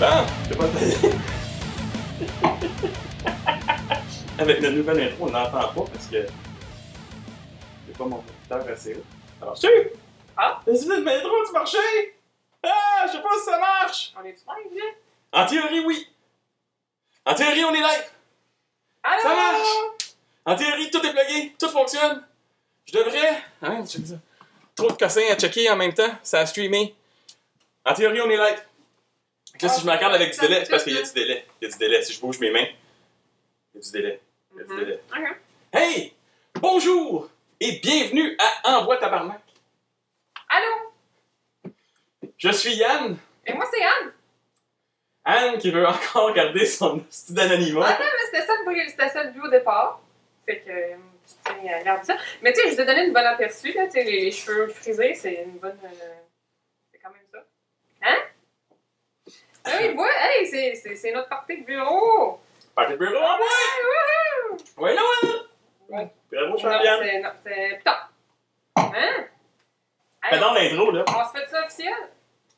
Bon, c'est pas Avec la nouvelle intro, on n'entend pas parce que c'est pas mon auditeur assez haut. Alors, tu Ah? La nouvelle intro, tu marchais? Ah, je sais pas si ça marche! On est live, là? En théorie, oui. En théorie, on est live. Allô? Ça marche! En théorie, tout est plugué, tout fonctionne. Je devrais. Check ça. Trop de cossins à checker en même temps, ça a streamé. En théorie, on est live. Là, si je me regarde avec du délai, c'est parce qu'il y a du délai. Il y a du délai. Si je bouge mes mains, il y a du délai. Il y a du Mhm. délai. Hey! Bonjour! Et bienvenue à Envoi Tabarnak. Allô? Je suis Yann. Et moi, c'est Anne. Anne qui veut encore garder son style Ah d'anonymat. non, mais c'était ça, c'était ça le but au départ. Fait que, euh, je tiens à garder ça. Mais tu sais, je vous ai donné une bonne aperçu, là. Tu sais, les, les cheveux frisés, c'est une bonne. euh, c'est quand même ça. Hein? Ah oui, ouais, hey, c'est- notre partie de bureau! Par le bureau, ah ouais! Ouais, Noël! Ouais. Bravo, c'est. Non, c'est. Putain! Hein? Hey, donc l'intro, là. on se fait ça officiel?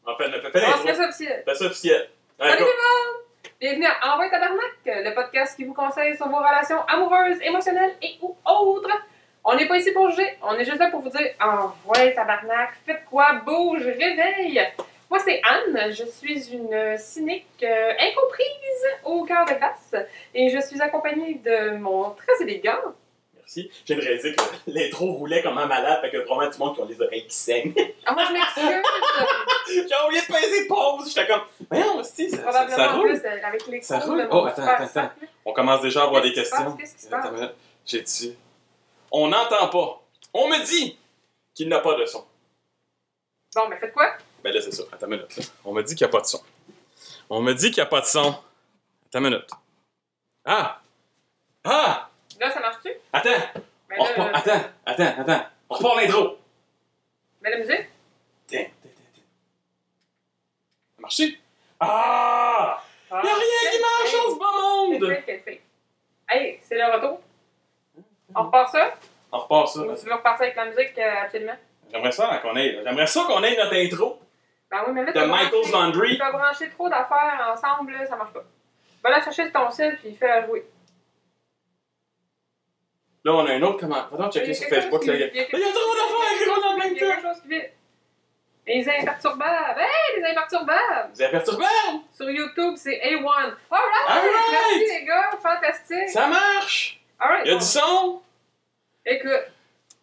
On fait, fais, fait l'intro. ça officiel. Fais ça officiel. Salut tout le monde! Bienvenue à Envoie Tabarnak, le podcast qui vous conseille sur vos relations amoureuses, émotionnelles et ou autres. On n'est pas ici pour juger, on est juste là pour vous dire Envoie Tabarnak, faites quoi, bouge, réveille! Moi, c'est Anne, je suis une cynique euh, incomprise au cœur de glace et je suis accompagnée de mon très élégant. Merci. J'ai réalisé que l'intro roulait comme un malade, fait que probablement du monde qui ont les oreilles qui saignent. Ah, moi, je m'excuse! J'ai oublié de peser pause. J'étais comme, voyons, hostie, ça, ça, ça en roule. plus, euh, avec les Ça roule? Oh, attends, attends, attends. On commence déjà à avoir des questions. Qu'est-ce qui se passe? J'ai dit, on n'entend pas. On me dit qu'il n'a pas de son. Bon, mais faites quoi? Ben là, c'est ça. Attends une minute. là. On me dit qu'il n'y a pas de son. On me dit qu'il n'y a pas de son. Attends une minute. Ah! Ah! Là, ça marche-tu? Attends! Ben On là, repart. euh, Attends, attends, attends. On repart l'intro. Mets la musique? Tiens, tiens, tiens, tiens. Ça marche Ah! Ah, Y'a rien qui marche dans ce Quel monde! fait, quel fait? Hey, c'est le retour. On repart ça? On repart ça. Ou tu veux repartir avec la musique euh, absolument? J'aimerais ça qu'on ait. J'aimerais ça qu'on ait notre intro Ben oui, mais là, de Michael's branché- Laundry. Tu as branché trop d'affaires ensemble, là, ça marche pas. Va la chercher sur ton site puis fais-la jouer. Là, on a un autre comment. Va donc checker sur Facebook. Là, il y a y a il y a trop d'affaires Il y a quelque chose qui vit. Les imperturbables! Hey, les imperturbables! Avez perturbé? Sur YouTube, c'est A1. Alright! Alright! Merci les gars, fantastique! Ça marche! Alright, Il y a bon. du son! Écoute,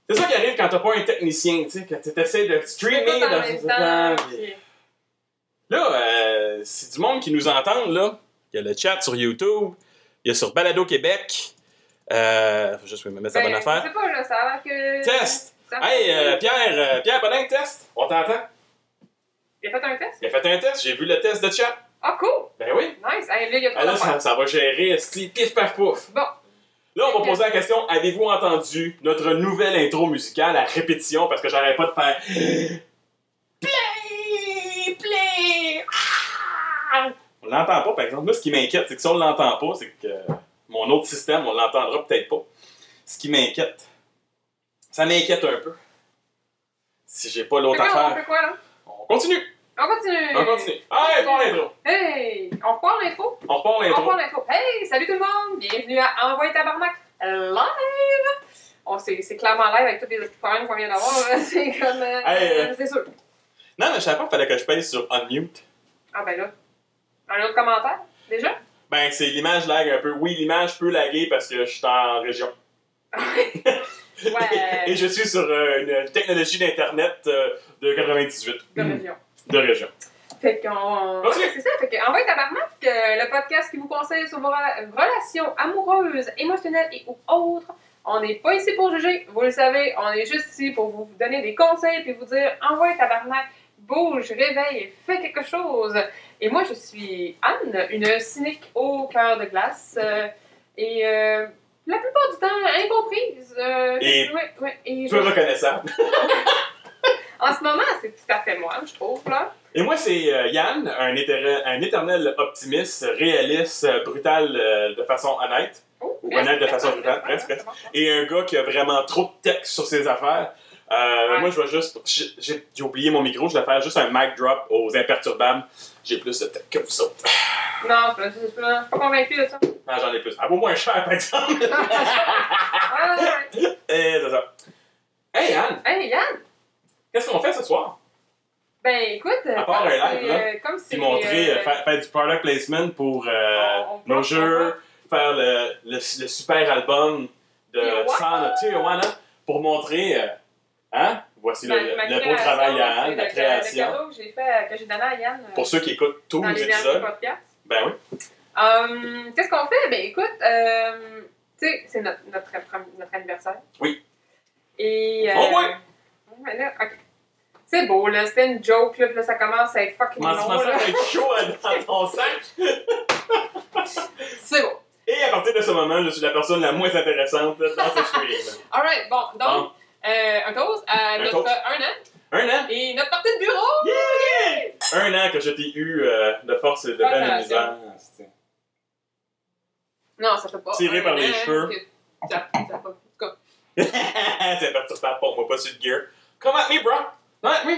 C'est ça qui arrive quand t'as pas un technicien, tu sais, quand tu essaies de streamer dans ce temps. Là, euh, c'est du monde qui nous entend, là. Il y a le chat sur YouTube, il y a sur Balado Québec. Euh, faut juste me mettre Ben, bonne Je affaire. sais pas, là, ça a l'air que... Test! Hey, euh, Pierre, euh, Pierre test! On t'entend? Il a fait un test? Il a fait un test, j'ai vu le test de chat. Ah, cool! Ben oui. Nice! Hey, là, il y a trop Ah, là, ça, ça va gérer, style pif paf pouf. Bon. Là, on va poser la question avez-vous entendu notre nouvelle intro musicale à répétition? Parce que j'arrête pas de faire. Play! Play! Ah! On l'entend pas, par exemple. Moi, ce qui m'inquiète, c'est que si on l'entend pas, c'est que mon autre système, on l'entendra peut-être pas. Ce qui m'inquiète, ça m'inquiète un peu. Si j'ai pas l'autre on affaire. fait quoi, là? On continue! On continue! On continue! Allez, pas l'intro! Hey! On repart l'intro? On repart On l'intro! repart l'intro. Hey! Salut tout le monde! Bienvenue à Envoyer Tabarnak live! On c'est c'est clairement live avec tous les petits problèmes qu'on vient d'avoir. C'est comme... euh, Hey, euh. C'est sûr. Non, mais je savais pas qu'il fallait que je pèse sur Unmute. Ah ben là. Un autre commentaire? Déjà? Ben, c'est l'image lag un peu. Oui, l'image peut laguer parce que je suis en région. Ouais. Et je suis sur euh, une technologie d'Internet euh, de 98. De région. De région. Fait qu'on. Ok. Ouais, c'est ça. Fait tabarnak, euh, le podcast qui vous conseille sur vos rela- relations amoureuses, émotionnelles et ou autres. On n'est pas ici pour juger, vous le savez, on est juste ici pour vous donner des conseils puis vous dire envoie tabarnak, bouge, réveille, fais quelque chose. Et moi, je suis Anne, une cynique au cœur de glace. euh, et euh, la plupart du temps, incomprise. euh, Et ouais, ouais, et je- Peu reconnaissable. en ce moment, c'est tout à fait moi, je trouve. Là. Et moi, c'est Yann, un, éternel, un éternel optimiste, réaliste, brutal de façon honnête. Oh, Ou honnête de façon brutale, presque, presque. Et un gars qui a vraiment trop de texte sur ses affaires. Euh, Ouais. Moi, je vais juste. j'ai- oublié mon micro, je vais faire juste un mic drop aux imperturbables. J'ai plus de texte que vous autres. Non, je suis pas convaincu de ça. Ah, J'en ai plus. Elle vaut moins cher, par exemple. Ah, ouais, ouais. Et c'est ça. Hey, Yann, Hey, Yann! qu'est-ce qu'on fait ce soir? Ben, écoute, À part comme un live, là, comme. Puis montrer, euh, euh, faire, faire du product placement pour euh, On- on nos jeux, faire le, le, le super album de Tijuana. Tijuana pour montrer. Euh, hein? Voici le, ma- le beau travail à c'est Anne, la création. Le cadeau que j'ai fait, que j'ai donné à Yann euh, Pour ceux qui écoutent tous les épisodes, podcasts. ben oui. Hum, Qu'est-ce qu'on fait? Ben, écoute, euh, tu sais, c'est notre, notre, notre anniversaire. Oui. Et. euh, Oh, ouais. ouais, là, ok. C'est beau, là. C'était une joke, là. Puis là, ça commence à être fucking long, ça là. va être chaud dans ton sac? C'est beau. Et à partir de ce moment, je suis la personne la moins intéressante dans ce stream. Alright, bon. Donc, Bon, euh, un toast à Un notre toast. un an. un an? Et notre partie de bureau! Yeah! Un an que je t'ai eu euh, de force et de peine et misère. Non, ça fait pas. Tiré un par les cheveux. que- Ça, ça pas. Cas, c'est perturbable pour moi, pas sur le gear. Come at me, bro! Come at me!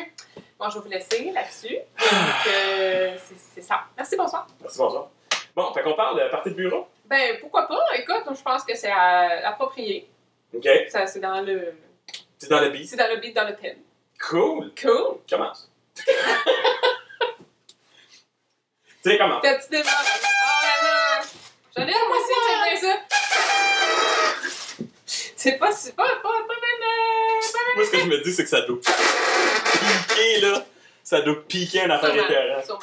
bon, je vais vous laisser là-dessus. Donc, euh, c'est ça. Merci, bonsoir. Merci, bonsoir. Bon, fait qu'on parle de partie de bureau. Ben, pourquoi pas? Écoute, je pense que c'est approprié. OK. Ça, c'est dans le. C'est dans le beat. C'est dans le beat, dans le thème. Cool. Cool. Commence. tu sais comment? T'as-tu des? Ah là! J'en ai un, moi aussi, j'aime bien ça. C'est pas, c'est pas, pas, pas même. euh, pas Moi, ce que je me dis, c'est que ça doit piquer, là. Ça doit piquer un affaire sûrement.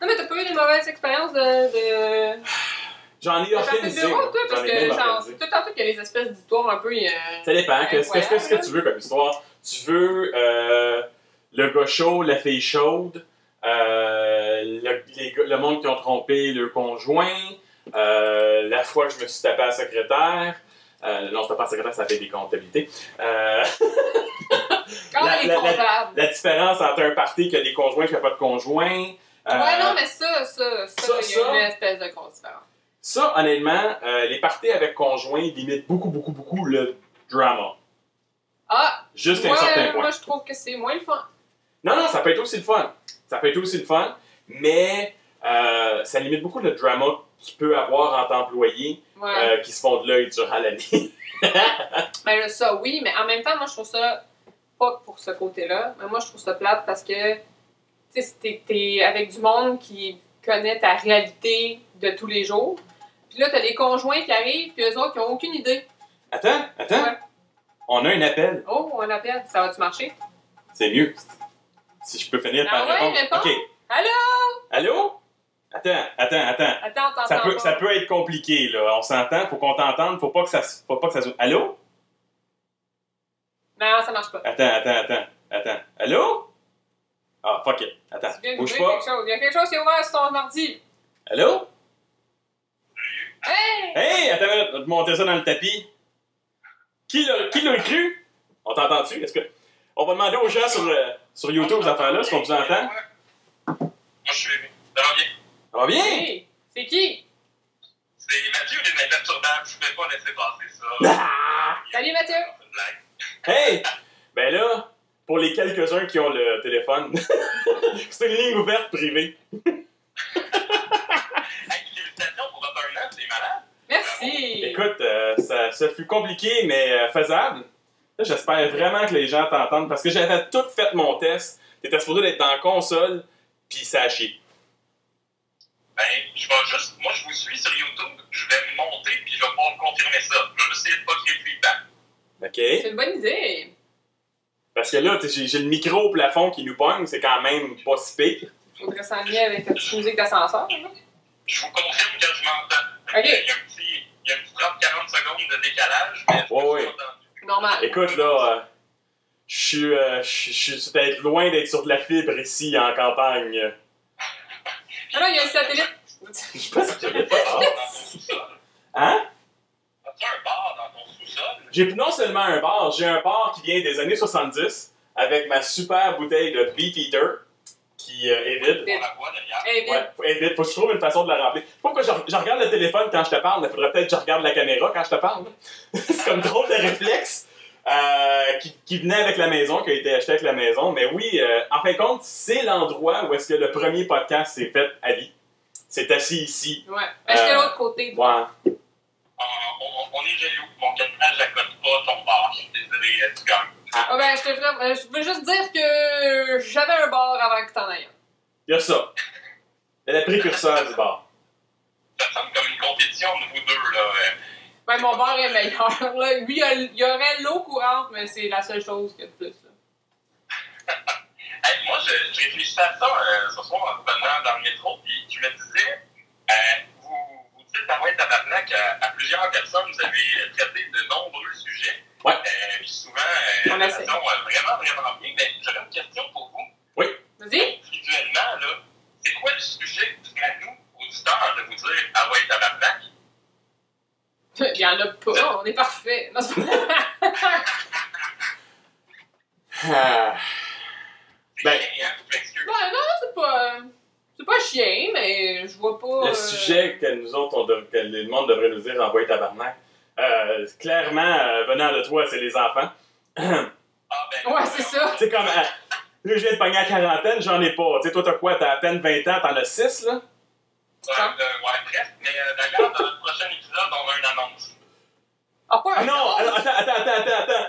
Non, mais t'as pas eu des mauvaises expériences de. J'en ai organisé. bureau, moi. toi, parce que, genre, tout en tout, il y a les espèces d'histoires un peu. euh, Ça dépend. Qu'est-ce qu'est-ce- qu'est-ce que Incroyable. tu veux comme histoire? Tu veux euh, le gars chaud, la fille chaude, euh, le, les le monde qui ont trompé le conjoint, euh, la fois que je me suis tapé à la secrétaire. Euh, non, c'était pas la secrétaire, ça fait des comptabilités. Euh, Ah, La- la- la- la différence entre un party qui a des conjoints et qui n'a pas de conjoint. Ouais, non, mais ça, ça, ça, ça, il y a ça. une espèce de grosse différence. Ça, honnêtement, euh, les parties avec conjoint limitent beaucoup, beaucoup, beaucoup le drama. Ah, Jusqu'à un moi, certain point. moi, je trouve que c'est moins le fun. Non, non, ça peut être aussi le fun. Ça peut être aussi le fun, mais euh, ça limite beaucoup le drama qu'il peut avoir entre employés Ouais. euh, qui se font de l'œil durant l'année. Ben là, ça, oui, mais en même temps, moi, je trouve ça pas pour ce côté-là. Mais moi, je trouve ça plate parce que, tu sais, si t'es avec du monde qui connaît ta réalité de tous les jours. Puis là, t'as les conjoints qui arrivent, puis eux autres qui ont aucune idée. attends, attends. Ouais. On a un appel. Oh, on appelle. Ça va-tu marcher? C'est mieux. Si je peux finir Ah par ouais, répondre. réponds. OK. Allô? Allô? Attends, attends, attends. Attends, Ça peut, pas. ça peut être compliqué, là. On s'entend, faut qu'on t'entende, faut pas que ça faut pas que ça se- Allô? Non, ça marche pas. Attends, attends, attends, attends. Allô? Ah, fuck it. Attends, bouge pas. quelque chose. Il y a quelque chose qui est ouvert sur ton ordi. Allô? Hey! Hey, attends, on va te monter ça dans le tapis. Qui l'a, cru? On t'entend-tu? Est-ce que... On va demander aux gens sur, le- sur YouTube, ces affaires-là, est-ce qu'on vous entend? Moi, je suis. Ça va bien? Ça va bien? Hey! C'est qui? C'est Mathieu des imperturbables. Je ne vais pas laisser passer ça. Ah! Salut, Mathieu. Hey! Ben là, pour les quelques-uns qui ont le téléphone, c'est une ligne ouverte privée. Merci. Écoute, euh, ça, ça fut compliqué, mais euh, faisable. J'espère vraiment que les gens t'entendent parce que j'avais tout fait mon test. T'étais supposé être dans la console, puis ça a chié. Ben, je vais juste. Moi, je vous suis sur YouTube. Je vais me monter, puis je vais pouvoir confirmer ça. Je vais essayer de pas créer de feedback. OK? C'est une bonne idée. Parce que là, j'ai le micro au plafond qui nous pogne, c'est quand même pas si pire. Faudrait s'enligner avec la petite musique d'ascenseur. là. Je vous confirme que je m'entends. Ok. Il y a un petit. Il y a un petit 30-40 secondes de décalage, mais suis entendu. Normal. Écoute, là, euh, je suis euh, je suis peut-être loin d'être sur de la fibre ici en campagne. Ah non, il y a un satellite. Je sais pas si j'avais pas. Dans ton sous-sol. Hein? As-tu un bar dans ton sous-sol? J'ai non seulement un bar, j'ai un bar qui vient des années 70, avec ma super bouteille de Beef Eater qui euh, est vide. On la voit d'ailleurs. Bien, Ouais, faut que je trouve une façon de la remplir. Je sais pas pourquoi je, je regarde le téléphone quand je te parle, mais faudrait peut-être que je regarde la caméra quand je te parle. c'est comme drôle de réflexe euh, qui, qui venait avec la maison, qui a été acheté avec la maison. Mais oui, euh, en fin de compte, c'est l'endroit où est-ce que le premier podcast s'est fait à vie. C'est assis ici. ouais. Ben, j'étais de Euh, l'autre côté. Ouais. On, on- on est jaloux. Mon capital, j'accote pas ton bar. Je suis désolé, tu gagnes. Ah ben, je te ferais- euh, je veux juste dire que j'avais un bar avant que t'en aies un. Il y a ça. C'est le précurseur du bar. Ça semble comme une compétition de vous deux, là. Ben, mon bar est meilleur. Là. Lui, il y a- il y aurait l'eau courante, mais c'est la seule chose qu'il y a de plus. là. Hey, moi, je, je réfléchissais à ça euh, ce soir en revenant dans le métro, puis tu me disais, euh, vous, vous dites à ouais, tabarnak à, à plusieurs personnes, vous avez traité de nombreux sujets. Ouais. Euh, souvent, euh, On façon euh, vraiment, vraiment bien. Mais j'aurais une question pour vous. Vas-y. Visuellement, là, c'est quoi le sujet qui à nous, auditeurs, de vous dire, ah ouais, tabarnak? Il y en a pas. On est parfait. Non, c'est pas- Ah. Ben- chiant, hein. Ben, non, c'est pas. C'est pas chien, mais je vois pas. Le euh, sujet que nous autres, on dev- que le monde devrait nous dire envoyer tabarnak. Euh, clairement, euh, venant de toi, c'est les enfants. Ah, ben, Ouais, c'est ça. C'est comme. euh, là, je viens de pogner la quarantaine, j'en ai pas. Tu sais, toi, t'as quoi? T'as à peine 20 ans, t'en as 6, là? Euh, euh, ouais, presque. Mais euh, d'ailleurs, dans notre prochain épisode, on a une annonce. Ah, pas un Ah non! nom. alors, attends, attends, attends, attends, attends.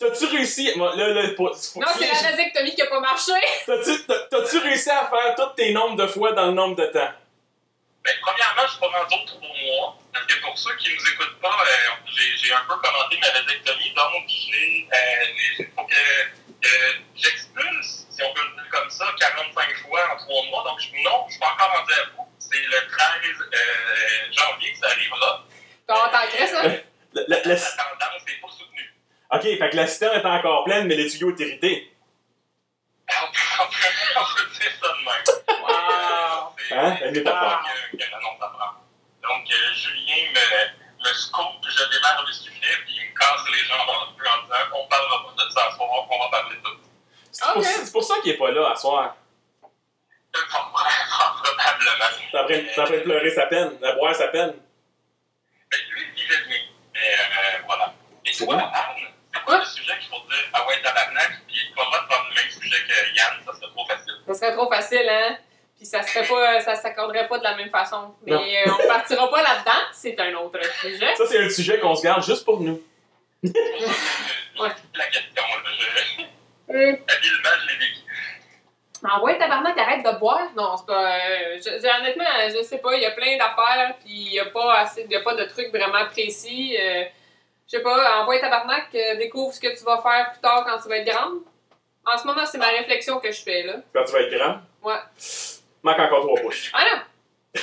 T'as-tu réussi? Bon, Là, là, pour- faut- Non, c'est la vasectomie qui a pas marché. T'as-tu t'as- t'as-tu réussi à faire tous tes nombres de fois dans le nombre de temps? Ben, premièrement, je suis pas rendu au trois mois. Parce que pour ceux qui nous écoutent pas, euh, j'ai j'ai un peu commenté ma vasectomie. Donc, j'ai. Euh, j'ai- faut que, j'expulse, si on peut le dire comme ça, 45 fois en trois mois. Donc, je, non, je suis pas encore rendu à bout. C'est le 13 euh, janvier que ça arrivera. Comment t'en crées ça? La, tendance n'est pas soutenue. ok, fait que la citerne est encore pleine, mais les tuyaux est irrité. Peut, on peut dire ça de même. Hein? Une métaphore. que, que. Donc, euh, Julien me, me scope, je démarre le sujet, puis il me casse les jambes en plus en disant qu'on parlera pas de ça ce soir, qu'on va parler de tout. C'est pour, Ok. c'est pour ça qu'il est pas là à soir. Euh, Probablement. T'es en train de- pleurer sa peine, de boire sa peine. Mais lui, il vivait bien. Mais euh, voilà. Et C'est toi, bon. Anne, c'est quoi le sujet qu'il faut dire? Ah ouais, tabarnak, puis pas le droit de prendre le même sujet que Yann, ça serait trop facile. Ça serait trop facile, hein? Puis ça serait pas, ça s'accorderait pas de la même façon. Mais euh, on partira pas là-dedans, c'est un autre sujet. Ça, c'est un sujet qu'on se garde juste pour nous. Ouais. la question, là. Je, Hum. habilement, je l'ai vécu. Ah ouais, tabarnak, arrête de boire. Non, c'est pas. euh, je- je- honnêtement, je sais pas, il y a plein d'affaires, puis il y a pas assez, il y a pas de trucs vraiment précis. euh, je sais pas, envoie tabarnak, euh, découvre ce que tu vas faire plus tard quand tu vas être grande. En ce moment, c'est ma réflexion que je fais, là. Quand tu vas être grand? Ouais. Manque encore trois pouces. Ah non!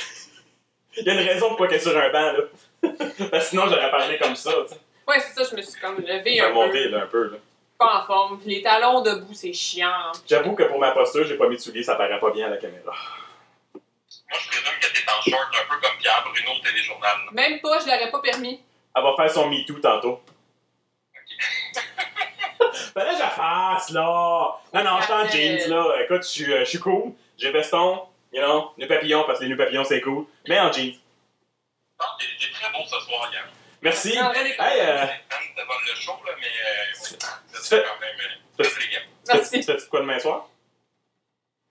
Il y a une raison pourquoi qu'elle est sur un banc, là. Parce que sinon, j'aurais parlé comme ça, tu sais. Ouais, c'est ça, je me suis comme levée un monté, peu. là, un peu, là. Pas en forme. Puis les talons debout, c'est chiant. J'avoue que pour ma posture, j'ai pas mis de souliers, ça paraît pas bien à la caméra. Moi, je présume que t'es en short un peu comme Pierre Bruno au téléjournal. là. Même pas, je l'aurais pas permis. Elle va faire son MeToo tantôt. Fallait que je la fasse, là! Non, non, je suis en jeans, là. Écoute, je suis, euh, je suis cool. J'ai veston, you know, nœud papillon, parce que les nœuds papillons, c'est cool. Mais en jeans. Non, t'es très beau ce soir, Yann. Merci. En vrai, des Hey, euh, bonne le show, là, mais euh, oui, quand même euh, Merci. tu fais quoi demain soir?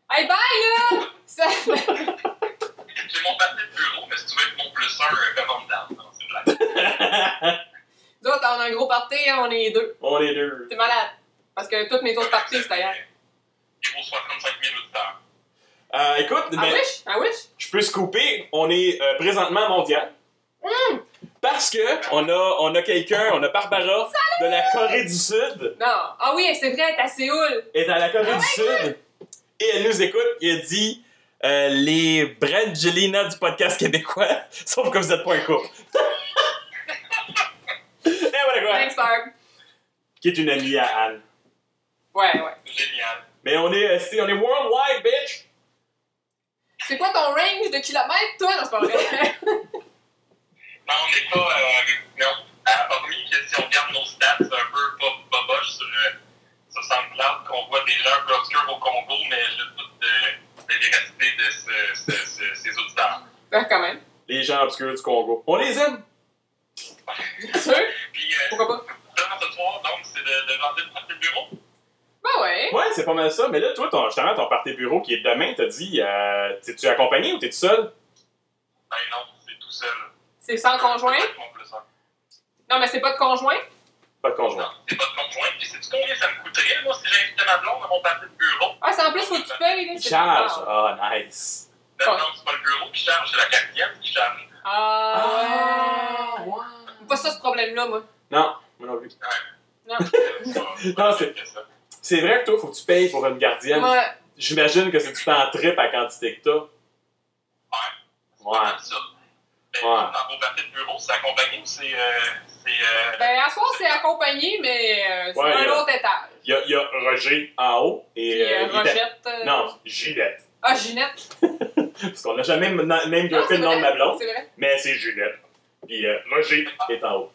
Hey, bye, là! Ça... C'est mon parti de bureau, mais si tu veux être mon plus un, commande down. Non, c'est blague. Nous autres, on a un gros party, hein, on est deux. On est deux. T'es malade. Parce que toutes mes autres parties, c'est ailleurs. Il vaut 65 000 auditeurs. Euh, écoute, Ah mais wish? Ah wish? je peux scooper. On est euh, présentement mondial. Hum! Parce que on a, on a quelqu'un, on a Barbara de la Corée du Sud. Non. Ah oui, c'est vrai, t'es à Séoul. est à la Corée du Sud et elle nous écoute et elle dit euh, les Brangelina du podcast québécois, sauf que vous n'êtes pas un couple. et voilà quoi. Thanks, Barb. Qui est une amie à Anne. Ouais, ouais. Génial. Mais on est, on est worldwide, bitch! C'est quoi ton range de kilomètres, toi? Non, c'est pas vrai. Non, on n'est pas. Euh, non. Euh, hormis que si on regarde nos stats, c'est un peu pas boboche sur, euh, sur SoundCloud qu'on voit des gens obscurs au Congo, mais je doute de la véracité de ce- ce- ce- ces auditeurs. Ben, quand même. Les gens obscurs du Congo. On les aime! Bien sûr. Puis, euh, Pourquoi pas? Vraiment, ce soir, donc, c'est de, de vendre le parti de bureau. Ben ouais? Ouais, c'est pas mal ça. Mais là, toi, ton, justement, ton party bureau qui est demain, t'as dit, euh, t'es-tu accompagné ou t'es tout seul? Ben non, c'est tout seul. C'est sans conjoint? C'est. Non, mais c'est pas de conjoint? Pas de conjoint. Non, c'est pas de conjoint. Puis, sais-tu combien ça me coûterait, moi, si j'invitais ma blonde à mon parti de bureau? Ah, c'est en plus, faut que tu payes. Là, Il c'est- charge. Ah, Ah, nice. Ben Ouais. non, c'est pas le bureau qui charge, c'est la gardienne qui charge. Ah, ouais. ouais. Pas ça, ce problème-là, moi. Non, moi non plus. Non. Non, c'est- C'est vrai que toi, faut que tu payes pour une gardienne. Ouais. J'imagine que c'est du temps trip à quantité que t'as. Ouais. Ouais. Ça. Ben, Ouais. Dans vos parties de bureau, c'est accompagné ou c'est. Euh, c'est euh, Ben, à soir, c'est accompagé, mais euh, sur Ouais, un a- autre étage. Il y a, il y a Roger en haut et. Puis euh, euh, Rochette. euh, Non, Gillette. Ah, Ginette. Parce qu'on n'a jamais même c'est le nom de ma blonde, C'est vrai. mais c'est Gillette. Puis euh, Roger est en haut.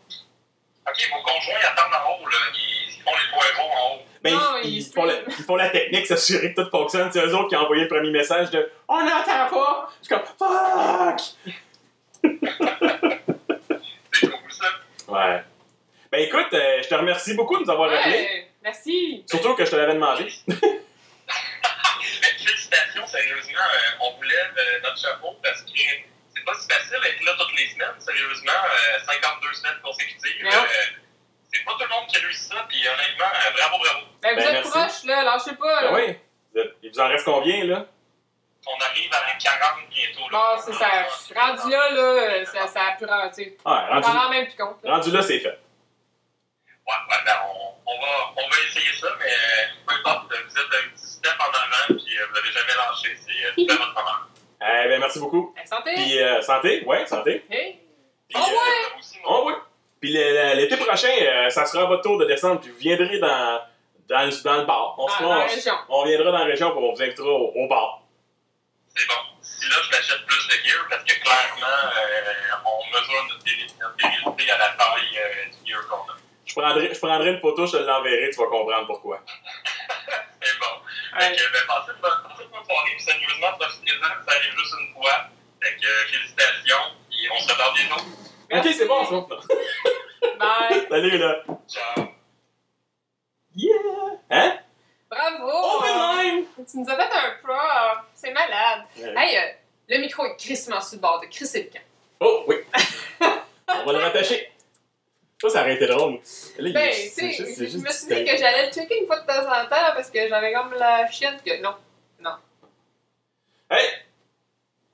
Ok, vos conjoints attendent en haut, là. Ils font les poivrons en haut. Ben, Non, ils, ils ils font la, ils font la technique, s'assurer que tout fonctionne. C'est eux autres qui ont envoyé le premier message de On n'entend pas! Je suis comme Fuck! C'est cool, ça. Ouais. Ben écoute, euh, je te remercie beaucoup de nous avoir appelés. Ouais, merci. Surtout que je te l'avais demandé. Mais félicitations, sérieusement. euh, on vous lève euh, notre chapeau parce que c'est pas si facile d'être là toutes les semaines. Sérieusement, euh, 52 semaines consécutives. Ah. c'est pas tout le monde qui a réussi ça, puis honnêtement, euh, bravo, bravo. Ben, vous Ben, êtes merci. proches, là. Lâchez pas, là. Ben oui. Vous êtes- Il vous en reste combien, là? On arrive à la 40 bientôt. Là. Bon, c'est ça. Rendu là, là, ça, ça a pu rentrer. Ouais, On rendu, rend même plus compte. là. rendu là, c'est fait. Ouais, ouais, ben, on, on, va, on va essayer ça, mais euh, peu importe, vous êtes un petit step en avant, puis euh, vous n'avez jamais lâché. C'est euh, tout à votre honneur. Eh ben merci beaucoup. Ben, santé. Puis euh, santé, ouais, santé. Hey. Puis, Oh, ouais. euh, Vous aussi, mon oh, ouais. Puis l'été prochain, euh, ça sera à votre tour de descendre, puis vous viendrez dans, dans, le- dans le bar. On, se- Dans, la on- région. on viendra dans la région, puis on vous invitera au, au bar. C'est bon. Si là, je m'achète plus de gear, parce que clairement, euh, on mesure notre virilité à la taille euh, du gear qu'on a. Je prendrai, je prendrai une photo, je te l'enverrai, tu vas comprendre pourquoi. C'est bon. Fait que, ben, passez une bonne, soirée, puis sérieusement, profitez-en, ça arrive juste une fois. Fait que, félicitations, puis on se reparle bientôt. Ok, c'est bon, ça. Bye. Salut, là. Ciao. Yeah! Hein? Bravo. Open line! Tu nous as fait un prof. C'est malade. Ouais. Hey, euh, le micro est crissement sur le bord de Chris et le camp. Oh, oui. on va le rattacher. Ça, ça aurait été drôle. Là, Ben, c'est tu sais, je me suis dit que j'allais le checker une fois de temps en temps parce que j'avais comme la chienne que non. Hey!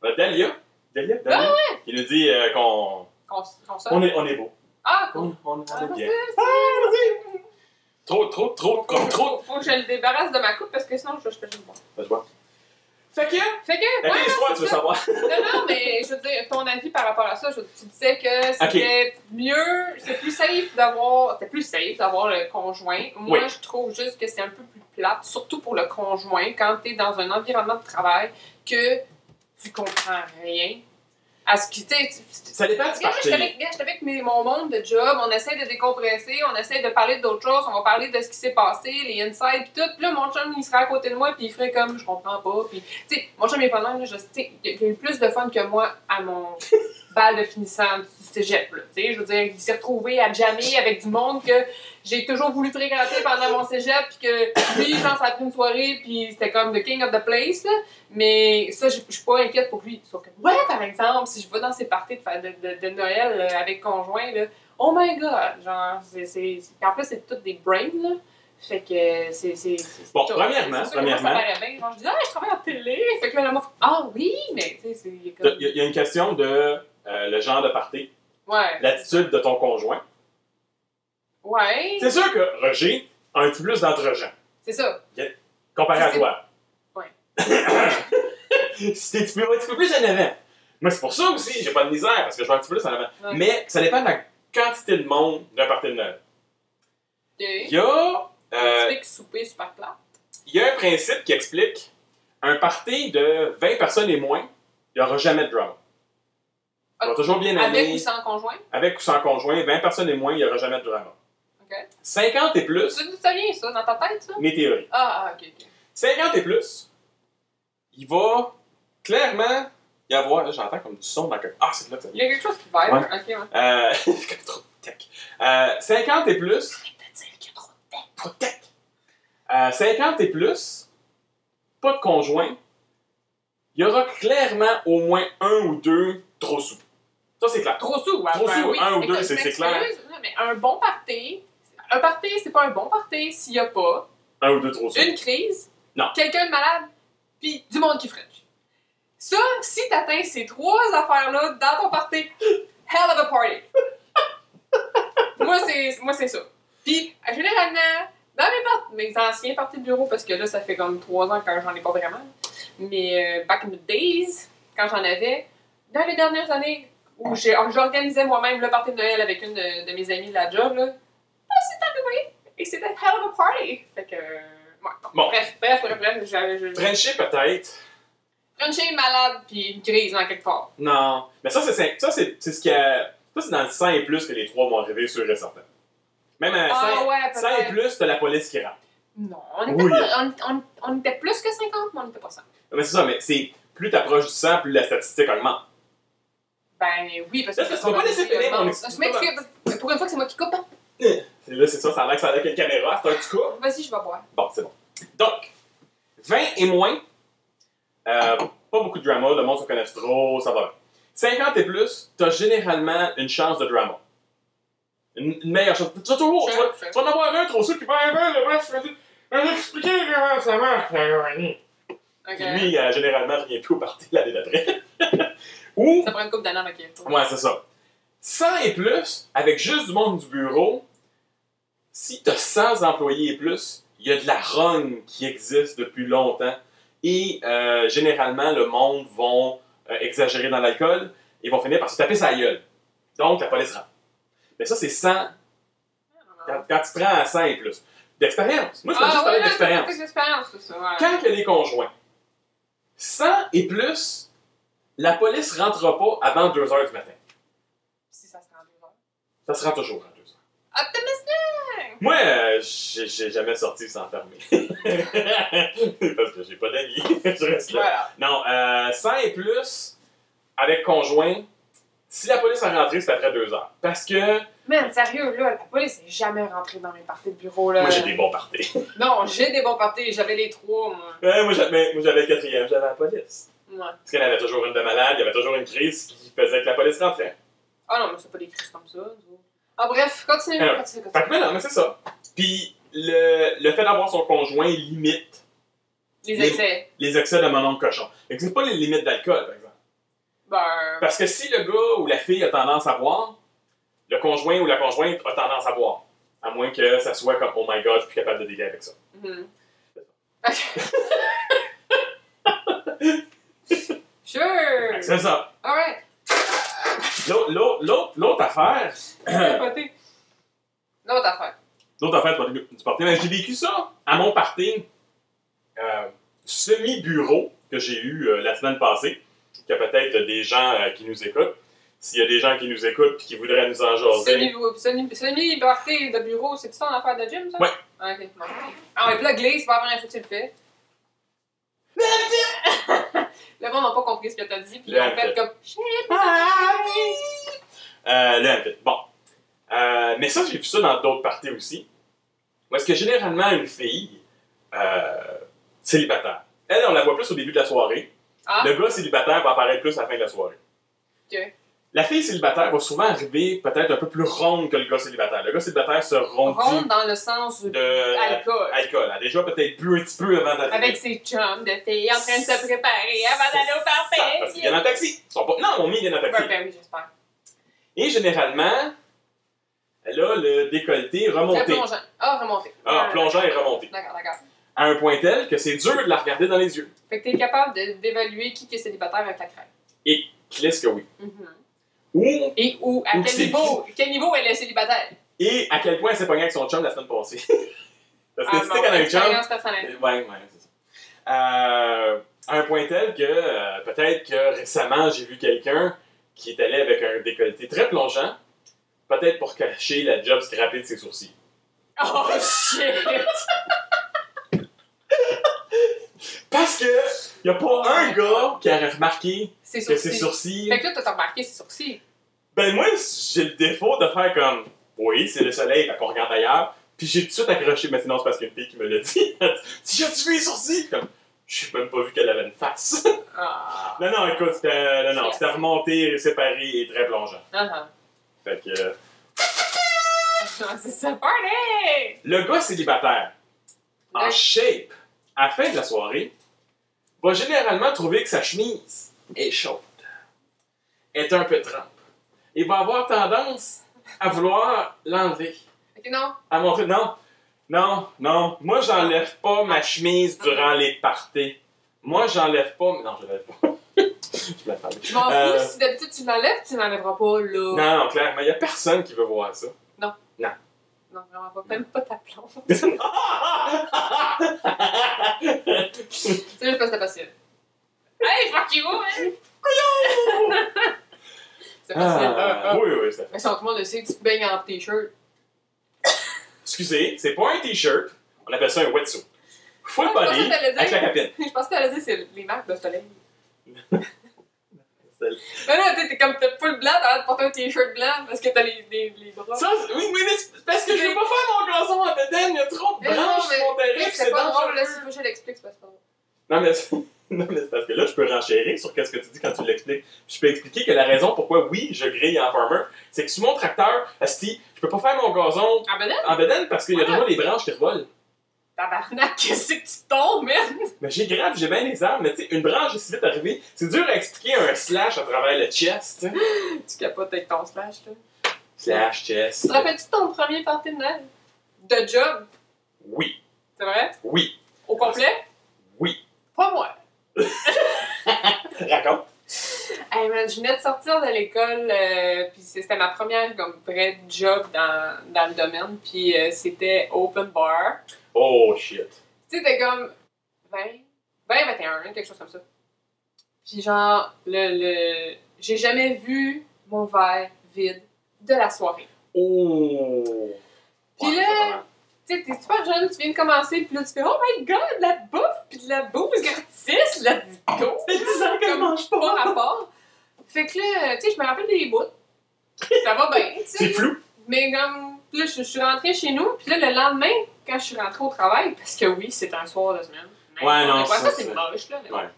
Euh, Dalia. Dalia, Ah Dalia. Il nous dit euh, qu'on Qu'on qu'on sonne. on est, on est beau. Ah, cool. On, on, on Ah, est bien. Ah, vas-y. Trop, trop, trop, trop, Faut, trop. faut que je le débarrasse de ma coupe parce que sinon je je fais juste boire. Vas-y, voir. Fait que, Fait que, laquelle ouais, histoire tu veux ça. savoir? Non, non, mais je veux dire, ton avis par rapport à ça, je, tu disais que c'était mieux, c'est plus safe d'avoir, c'était plus safe d'avoir le conjoint. Moi, Oui. je trouve juste que c'est un peu plus plate, surtout pour le conjoint, quand tu es dans un environnement de travail que tu comprends rien à ce qui, tu sais, Ça dépend du parti. je avec mon monde de job, on essaie de décompresser, on essaie de parler d'autres choses, on va parler de ce qui s'est passé, les insides, pis tout. Puis là, mon chum, il serait à côté de moi, puis il ferait comme, je comprends pas. Puis, tu sais, mon chum, il est pas là, je- sais, il a eu plus de fun que moi à mon bal de finissant cégep, là. Tu sais, je veux dire, il s'est retrouvé à jammer avec du monde que j'ai toujours voulu fréquenter pendant mon cégep, puis que lui, genre, ça a pris une soirée, puis c'était comme the king of the place, là. Mais ça, je suis pas inquiète pour lui. Sauf que, ouais, par exemple, si je vais dans ces parties de, fa- de, de, de Noël euh, avec conjoint, là, oh my god, genre, c'est. En plus, c'est toutes des brains, là. Fait que c'est. Bon, premièrement, moi, premièrement. Ça bien. Genre, je dis, ah, je travaille en télé. Fait que là, mot, ah oui, mais tu sais, c'est. Il comme- y, a- il y a une question de euh, le genre de party, Ouais. l'attitude de ton conjoint. Ouais. C'est sûr que Roger a un petit plus d'entre-gens, C'est ça. comparé à toi. Ouais. Si t'es un petit peu, plus en avant. Moi, c'est pour ça aussi, j'ai pas de misère, parce que je vais un petit peu plus en avant. Ouais. Mais ça dépend de la quantité de monde d'un. Ok. Il y a, euh, souper super plat. il y a un principe qui explique un party de 20 personnes et moins, il n'y aura jamais de drama. On va toujours bien Avec aimer, ou sans conjoint? avec ou sans conjoint, 20 personnes et moins, il n'y aura jamais de drama. Ok. Ok. 50 et plus, Ça, ça vient, ça, dans ta tête, ça? mes théories. Ah, ah, ok, ok. 50 et plus, il va clairement y avoir. Là, j'entends comme du son dans quelque. Ah, c'est là que ça Il y a quelque chose qui vibre. Ouais. Ok, ouais. Euh. comme trop de tech. Euh, 50 et plus. Trop de tech. Euh, 50 et plus, pas de conjoint. Il y aura clairement au moins un ou deux trop sous. Ça, c'est clair. Trop sous, ouais. Trop ben oui. un ou deux, c'est- clair. mais un bon party, un party, c'est pas un bon party s'il y a pas Un ou deux trop sous. une crise, Non. quelqu'un de malade, puis du monde qui french. Ça, si t'atteins ces trois affaires-là dans ton party, hell of a party. moi, c'est moi, c'est ça. Puis, généralement, dans mes, part- mes anciens parties de bureau, parce que là, ça fait comme trois ans que j'en ai pas vraiment, mais euh, back in the days, quand j'en avais, dans les dernières années où j'organisais moi-même le party de Noël avec une de, de mes amies de la job, là, ah, c'est arrivé! Et c'était hell of a party! Fait que. euh, ouais, Bon. Bref, bref, bref, bref, je. peut-être. Frencher malade, puis une crise dans quelque part. Non. Mais ça, c'est ça, c'est ce qui a. Ça, c'est dans le 100 et plus que les trois vont arriver, sûr et certain. Même à 100, Ah ouais, 100 et plus, t'as la police qui rentre. Non, on était, Oui. pas, on, on, on était plus que 50, mais on était pas 100. Mais c'est ça, mais c'est plus t'approches du 100, plus la statistique augmente. Ben oui, parce que. Là, tu vas pas laisser finir mon Je m'excuse, parce que pour une fois que c'est moi qui coupe. hein. Et là, c'est ça, ça a l'air que ça a l'air qu'il y a une caméra, c'est un petit coup. Vas-y, je vais boire. Bon, c'est bon. Donc, 20 et moins, euh, pas beaucoup de drama, le monde se connaît trop, ça va bien. 50 et plus, t'as généralement une chance de drama. Une, une meilleure chance. Tu vas toujours, tu vas, tu vas en avoir un trop sous qui va arriver, le vais je vais expliquer comment ça marche, la journée. Ok. Puis lui, euh, généralement, revient plus au party l'année d'après. Ou, Ça prend une coupe d'années elle. ouais, c'est ça. 100 et plus, avec juste du monde du bureau, si tu as 100 employés et plus, il y a de la run qui existe depuis longtemps. Et euh, généralement, le monde va euh, exagérer dans l'alcool et vont finir par se taper sa gueule. Donc, la police rentre. Mais ça, c'est 100 quand, quand tu prends à 100 et plus. D'expérience. Moi, je peux juste Ah, parler ouais, d'expérience. ouais. Quand il y a des conjoints, 100 et plus, la police rentrera pas avant 2 heures du matin. Si ça se rend deux heures? Ça se rend toujours à 2 heures. Optimisme! Moi, euh, j'ai j'ai jamais sorti sans fermer. Parce que j'ai pas d'amis. je reste là. Voilà. Non, euh, 100 et plus, avec conjoint, si la police est rentrée, c'est après 2 heures. Parce que Man, sérieux, là, la police n'est jamais rentrée dans mes parties de bureau, là. moi, j'ai des bons parties. Non, j'ai des bons parties, j'avais les trois, moi. Ouais, moi, j'avais moi, j'avais le quatrième, j'avais la police. Ouais. Parce en avait toujours une de malade, il y avait toujours une crise qui faisait que la police rentrait. Ah non, mais c'est pas des crises comme ça. Ah bref, continue, Alors, continue, Fait que, continue. mais non, mais c'est ça. Puis, le, le fait d'avoir son conjoint limite Les les- excès. les excès de mon oncle cochon. Que c'est pas les limites d'alcool, par exemple. Ben. Parce que si le gars ou la fille a tendance à boire, le conjoint ou la conjointe a tendance à boire. À moins que ça soit comme Oh my god, je suis plus capable de dealer avec ça. mhm. sure! C'est ça. Alright. L'autre- affaire. L'autre affaire. l'autre affaire du party, mais j'ai vécu ça à mon party euh, semi-bureau que j'ai eu euh, la semaine passée. Il y a peut-être des gens euh, qui nous écoutent. S'il y a des gens qui nous écoutent et qui voudraient nous en jaser, Semi, semi, semi party de bureau, c'est ça en affaire de gym, ça? Ouais. Ah, ok. Ah ouais, puis là, glisse, c'est pas la première fois que tu le fais. le monde n'a pas compris ce que t'as dit, puis Le ils ont fait comme shit, mais ça t'a dit. Euh, là, en fait, bon. Euh, mais ça, j'ai vu ça dans d'autres parties aussi. Parce que généralement, une fille euh, célibataire, elle, on la voit plus au début de la soirée. Ah. Le gars célibataire va apparaître plus à la fin de la soirée. Ok. La fille célibataire va souvent arriver peut-être un peu plus ronde que le gars célibataire. Le gars célibataire se rondit Ronde dans le sens de de alcool. alcool. Elle a déjà peut-être bu un petit peu avant d'arriver. Avec ses chums de filles en train de se préparer avant d'aller au Ça, Parce party. qu'ils viennent en taxi. Ils sont pas... Non, mon ami vient en taxi. Ben, oui, j'espère. Et généralement, elle a le décolleté remonté. plongeant. Ah, remonté. Ah, plongeant et remonté. D'accord, d'accord. À un point tel que c'est dur de la regarder dans les yeux. Fait que t'es capable d'évaluer qui est célibataire avec la crème. Clisse que oui? Mhm. Ou, Et où, à Ou quel c'est niveau, quel niveau elle est célibataire? et à quel point elle s'est pognée avec son chum la semaine passée? Parce que Ah, si bon, t'es qu'elle a un chum, expérience personnelle. Ouais, ouais, c'est ça. Euh, à un point tel que euh, peut-être que récemment j'ai vu quelqu'un qui est allé avec un décolleté très plongeant, peut-être pour cacher la job scrappée de ses sourcils. Oh shit! Parce que y a pas un gars qui aurait remarqué C'est que ses sourcils. sourcils. Fait que là, t'as remarqué ses sourcils. Ben moi, j'ai le défaut de faire comme oui, c'est le soleil, fait qu'on regarde ailleurs. Puis j'ai tout de suite accroché, mais sinon c'est parce qu'il y a une fille qui me l'a dit. Dit J'ai-tu vu les sourcils? Comme, j'ai même pas vu qu'elle avait une face. Ah. non, non, écoute, c'était, non, non, c'était remonté, séparé et très plongeant. Ah Fait que. euh, ah. C'est ça, party! Le gars célibataire, en shape, à la fin de la soirée, va généralement trouver que sa chemise est chaude, est un peu trempe. Il va avoir tendance à vouloir l'enlever. Ok, non. À montrer, non, non, non, moi j'enlève pas ma chemise durant les parties. Moi j'enlève pas, non, je l'enlève pas. je m'en Euh, fous, si d'habitude tu l'enlèves, tu l'enlèveras pas là. Non, non, clairement, il y a personne qui veut voir ça. Non, vraiment pas. Même pas ta plante. C'est juste parce que c'était facile. Hey, fuck you, man! C'est facile. Ah, ah. oui, oui, c'est Mais si tout le monde le sait, tu te baignes en t-shirt. Excusez, c'est pas un t-shirt, on appelle ça un wetsuit. Full Ah, je pensais body, que t'allais dire- avec la capine. Je pensais que t'allais dire c'est les marques de soleil. Mais là, t'es t'es comme t'as full blanc, t'as l'air de porter un t-shirt blanc parce que t'as les, les, les bras. Ça, oui, oui, mais c'est parce que je veux pas faire mon gazon en bédaine, il y a trop de mais- sur mon puis c'est pas drôle, là, que je l'explique, c'est pas drôle. Non, mais c'est non, mais c'est parce que là, je peux renchérir sur qu'est-ce que tu dis quand tu l'expliques. Je peux expliquer que la raison pourquoi, oui, je grille en farmer, c'est que sur mon tracteur, asti, je peux pas faire mon gazon en bédaine parce qu'il y a toujours des branches qui revolent. tabarnak, qu'est-ce que tu tombes, man? Mais j'ai grave, j'ai bien les arbres, mais tu sais, une branche est si vite arrivée, c'est dur à expliquer un slash à travers le chest, tu capotes avec ton slash, là. Slash chest. Tu te rappelles-tu ton premier party de Noël? De job, Oui, c'est vrai? oui, Au complet? oui. Pas moi. Raconte. Hey man, je venais de sortir de l'école, euh, puis c'était ma première comme vrai job dans, dans le domaine, puis euh, c'était open bar. Oh shit. Tu sais, t'es comme 20, 20, 21, quelque chose comme ça. Puis genre, le, le... j'ai jamais vu mon verre vide de la soirée. Oh. Puis Ouais, là-. Tu sais, t'es super jeune, tu viens de commencer, puis là, tu fais « Oh my God, de la bouffe, puis de la bouffe gratis, let's go! » fait 10 ans que je mange pas pas. rapport. Fait que là, tu sais, je me rappelle des bouts. Ça va bien, tu C'est sais. flou. Mais comme, là, je, je suis rentrée chez nous, puis là, le lendemain, quand je suis rentrée au travail, parce que oui, c'est un soir de semaine. Ouais, non, Mais quoi, ça, c'est- c'est moche, là. Ouais.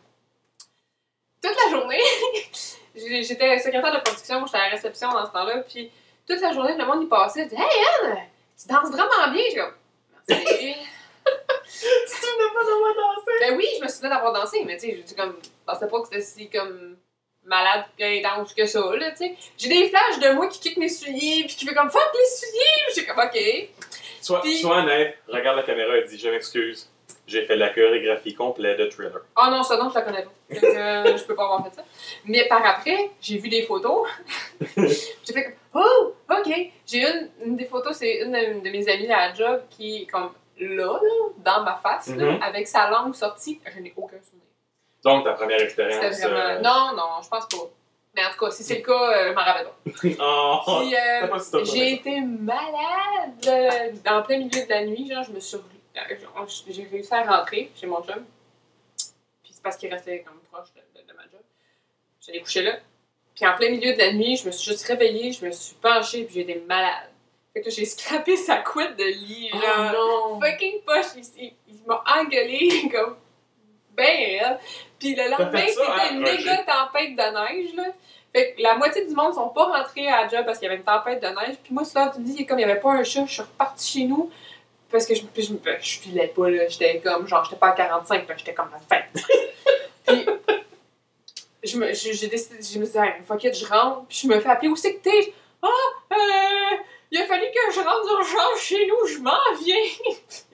Toute la journée, j'étais secrétaire de production, j'étais à la réception dans ce temps-là, puis toute la journée, le monde y passait, il disait Hey Anne, tu danses vraiment bien. Je Merci. Tu te souviens pas d'avoir dansé? ben oui, je me souviens d'avoir dansé, mais tu sais, je dis comme, je pensais pas que c'était si comme malade et intense que ça, là, tu sais. J'ai des flashs de moi qui kick mes souliers, puis qui fait comme fuck les souliers, j'étais comme ok. Sois, Puis- sois honnête, regarde la caméra et dis Je m'excuse. J'ai fait la chorégraphie complète de thriller. Ah non, ça non, je la connais pas. Donc, euh, je peux pas avoir fait ça. Mais par après, j'ai vu des photos. j'ai fait comme, oh, ok. J'ai une, une des photos, c'est une de, de mes amies à la job qui est comme là, là, dans ma face, là, Mhm. avec sa langue sortie. Je n'ai aucun souvenir. Donc, ta première expérience. C'était vraiment. euh, Non, non, je pense pas. Mais en tout cas, si c'est le cas, euh, je m'en rappelle pas. Oh, euh, j'ai été malade dans plein milieu de la nuit. Genre, je me suis. Euh, J'ai réussi à rentrer chez mon chum. Puis c'est parce qu'il restait comme proche de, de- de ma job. J'allais coucher là. Puis en plein milieu de la nuit, je me suis juste réveillée, je me suis penchée, puis j'étais malade. Fait que j'ai scrappé sa couette de lit, genre. Oh non! fucking poche. Il, il- il m'a engueulé comme ben. Puis le lendemain, c'était hein, une méga tempête de neige, là. Fait que la moitié du monde sont pas rentrés à la job parce qu'il y avait une tempête de neige. Puis moi, ce soir, tu me dis, comme il y avait pas un chat, je suis repartie chez nous. Parce que je, je, ben, je filais pas, là. J'étais comme, genre, j'étais pas à 45, là. J'étais comme à 20. puis, je me, j'ai décidé, je me suis dit, hey, fuck je rentre. Puis je me fais appeler, où c'est que t'es? Ah, euh, il a fallu que je rentre d'urgence chez nous, je m'en viens. je suis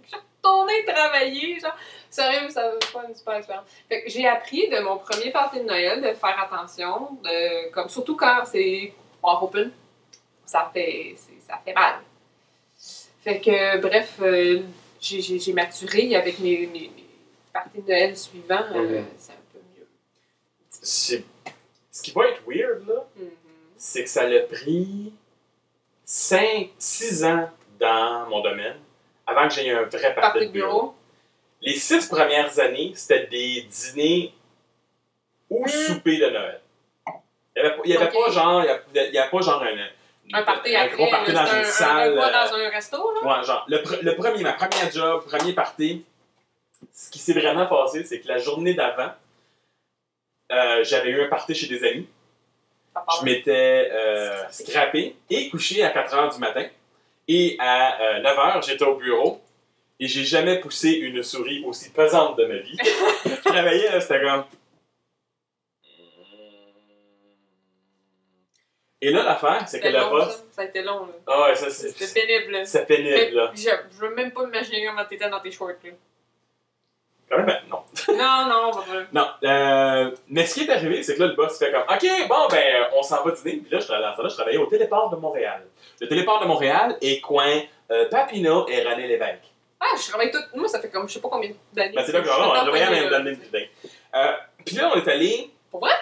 retournée travailler, genre. Sérieux, ça va pas une super expérience. Fait que j'ai appris de mon premier party de Noël de faire attention, de, comme surtout quand c'est en open, ça fait, ça fait mal. Fait que, bref, euh, j'ai- j'ai j'ai maturé avec mes, mes, mes parties de Noël suivants, euh, Mhm. c'est un peu mieux. C'est- Ce qui va être weird, là, Mhm. c'est que ça l'a pris 5, 6 ans dans mon domaine avant que j'aie un vrai Partie de bureau. bureau. Les six premières années, c'était des dîners ou Mm. soupers de Noël. Il n'y avait, il y avait pas genre, il y avait- il y avait pas genre un, Un party un après. gros party dans une un, salle. Un euh, dans un resto, là. Ouais, genre, le, pre- le premier, ma première job, premier party, ce qui s'est vraiment passé, c'est que la journée d'avant, euh, j'avais eu un party chez des amis. Je m'étais euh, scrappé et couché à 4 h du matin. Et à 9 h, j'étais au bureau. Et j'ai jamais poussé une souris aussi pesante de ma vie. je travaillais, là, c'était comme. Et là, l'affaire, c'est que C'était le long, boss. ça. Ça a été long, là. Ah ouais, ça, c'est. C'était pénible, là. C'est pénible, là. Je, je veux même pas imaginer comment t'étais dans tes shorts, là. Quand même, ben, non. Non, non, on va pas. Non, euh, mais ce qui est arrivé, c'est que là, le boss fait comme OK, bon, ben, euh, on s'en va dîner. Puis là, je, temps-là, je travaillais au Téléport de Montréal. Le Téléport de Montréal est coin euh, Papineau et René Lévesque. Ah, je travaille tout. Moi, ça fait comme je sais pas combien d'années. Ben, c'est là que on travaillait dans le là. même building. Euh, Puis là, on est allé. Pour vrai?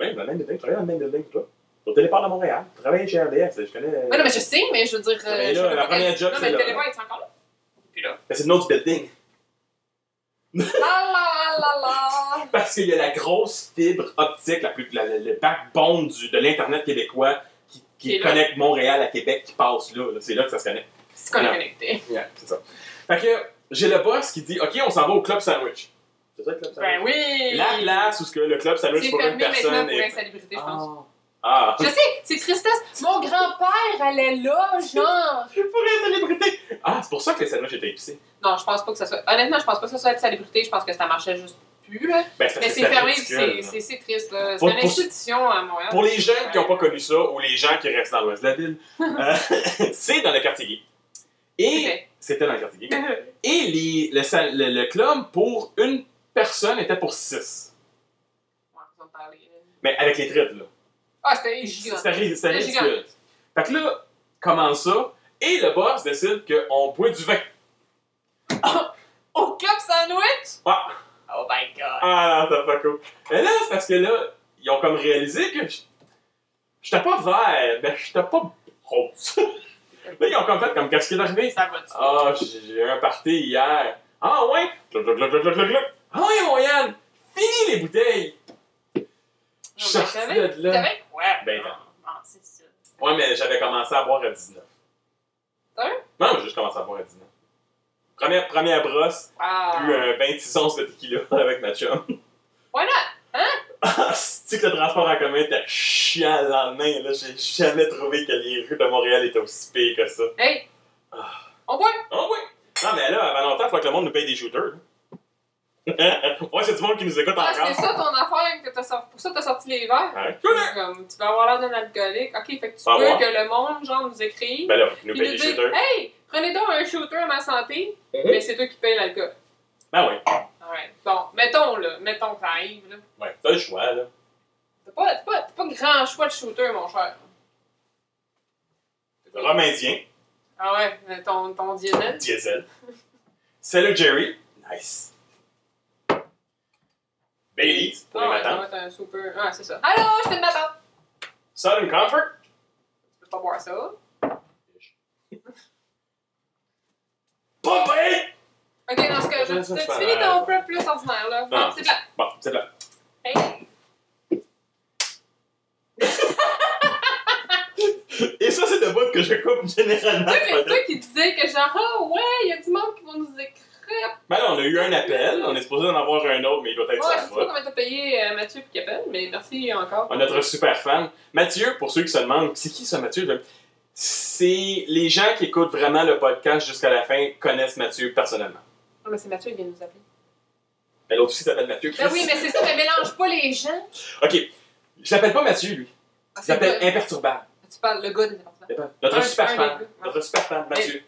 Oui, dans le même building. Je travaillais dans le même building que toi. Au Téléport de Montréal. Je travaillais chez RDS. Je connais. Ouais, non, mais je sais, mais je veux dire. Mais euh, là, je sais la première job, Non, c'est mais le là. téléphone, est encore là? Puis là. Ben, c'est le nom du building. La la la la. Parce qu'il y a la grosse fibre optique, la plus, la- le backbone du, de l'Internet québécois qui, qui est là. connecte Montréal à Québec qui passe là. là. C'est là que ça se connecte. C'est Non. connecté. Yeah, c'est ça. Fait que j'ai le boss qui dit OK, on s'en va au Club Sandwich. C'est ça le Club Sandwich? Ben oui! La place où ce que le Club Sandwich C'est pour une fermé maintenant personne pour est. insalubrité, je pense. Ah. Je sais, c'est tristesse. Mon grand-père allait là, genre. Pour insalubrité. Ah, c'est pour ça que les sandwichs étaient épicés. Non, je pense pas que ça soit. Honnêtement, je pense pas que ça soit de salubrité. Je pense que ça marchait juste plus, là. Ben, Mais c'est fermé, c'est- triste, là. C'est Pour- une pour- institution à Montréal. Pour les jeunes qui n'ont pas connu ça ou les gens qui restent dans l'ouest de la ville, euh, c'est dans le quartier gay. Et c'était dans le quartier gay. Et les, le, le, le club, pour une personne, était pour 6. Ouais. Mais avec les frites, là. Ah, c'était gigant. C'était ri- c'était C'était ridicule. Fait que là, commence ça, et le boss décide qu'on boit du vin. Au club sandwich? Oh my god. ah non, c'est pas cool. Mais là, c'est parce que là, ils ont comme réalisé que je- j'étais pas vert, mais j'étais pas rose. là, ils ont comme fait comme qu'est-ce qui est arrivé? Ça va tu Ah, j'ai j'ai eu un party hier. Ah ouais? Ah ouais, mon Yann! Fini les bouteilles! Je suis Non, mais sorti t'avais- de là. T'avais quoi? Ben, non. Ah, c'est ça. Ouais, mais j'avais commencé à boire à 19. Sérieux? Non, j'ai juste commencé à boire à 19. Première, première brosse, Ah. bu un 26 onces de tequila avec ma chum. Why not? Ah, c'est que le transport en commun était chiant le lendemain. Là, j'ai jamais trouvé que les rues de Montréal étaient aussi pires que ça. Hey! Ah. On boit! Oh oui! Non, mais là, avant longtemps, il faut que le monde nous paye des shooters. ouais, c'est du monde qui nous écoute Ah, encore. c'est ça ton affaire que t'as sorti. Pour ça, t'as sorti les verres. Ouais. Comme, tu vas avoir l'air d'un alcoolique. Ok, fait que tu Pas veux que le monde, genre, nous écrive. Ben là, nous des dit, shooters. hey, prenez donc un shooter à ma santé, Mhm. mais c'est toi qui paye l'alcool. Ben oui. Alright. Bon, mettons, là, mettons que ça arrive, là. Ouais, t'as le choix, là. T'as pas, t'as pas, t'as pas grand choix de shooter, mon cher. Romindien, Ah ouais, ton, ton diesel. diesel. Salut Jerry. Nice. Baileys, pour Ah les ça matins. un super. Ah, c'est ça. Allô, je t'ai une matante. Southern Comfort. Tu peux pas boire ça. Payé! Ok, dans ce cas, Je- tu finis ton prep plus ordinaire, là. Non, c'est plat. Bon, c'est là. Hey. Et ça, c'est le bout que je coupe généralement. Toi, mais toi qui disais que genre, ah ouais, il y a du monde qui va nous écrire. Ben là, on a eu un appel, on est supposé en avoir un autre, mais il doit être Ouais, je sur sais la pas combien t'as payé euh, Mathieu puis Capel, mais merci encore. On a notre super fan. Mathieu, pour ceux qui se demandent, c'est qui ça, Mathieu? C'est les gens qui écoutent vraiment le podcast jusqu'à la fin connaissent Mathieu personnellement. Non, mais c'est Mathieu qui vient nous appeler. Mais l'autre aussi s'appelle Mathieu. Ben oui, mais c'est ça, mais mélange pas les gens. Ok, je l'appelle pas Mathieu, lui. Ah, Je l'appelle le- Imperturbable. Tu parles, le gars des départements. Notre Un- super un fan. Notre super fan, Mathieu.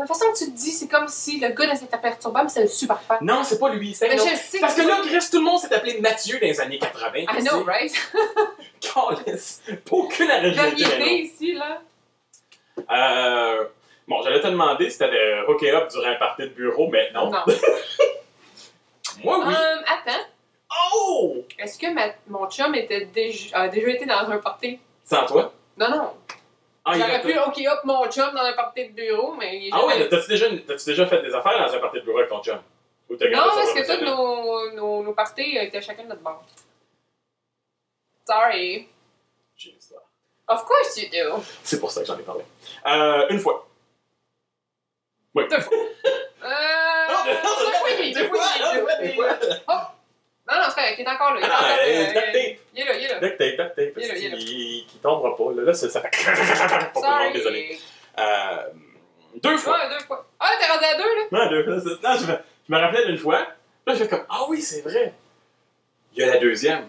La façon que tu le dis, c'est comme si le gars de cet perturbable, c'est le super fan. Non, c'est pas lui, c'est Mais un je sais Parce que que- là, Chris, tout le monde s'est appelé Mathieu dans les années 80. I know, right? Calice. Pas aucune originalité. Mais ici, là. Euh, bon, j'allais te demander si t'avais hooké up durant un party de bureau, mais non. Non. Moi, oui. Euh, attends. Oh! Est-ce que ma- mon chum était déjà, a déjà été dans un party? Sans toi? Non, non. Ah, J'aurais pu hook up mon chum dans un party de bureau, mais il est Ah jamais- t'as-tu déjà, déjà fait des affaires dans un party de bureau avec ton chum? Ou Non, parce que tous nos, nos, nos parties étaient chacun de notre bord. Sorry. J'ai une histoire. Of course you do. C'est pour ça que j'en ai parlé. Euh, une fois. Oui. Deux fois. Euh. Non, deux fois et demi, deux fois et demi, deux fois et demi. Oh! Non, non, c'est correct, il est encore là. Il est Ah, encore là. euh, euh. Il est là, il est là. Duct tape, duct tape. Il est là, il est là. Qui tombera pas. Là, là ça, ça fait. Désolé. Sorry. Euh, deux fois. Ouais, deux fois. Ah, t'es rendu à deux, là? Non, deux fois. Non, je me, je me rappelais d'une fois. Là, je fais comme Ah oui, c'est vrai. Il y a la deuxième.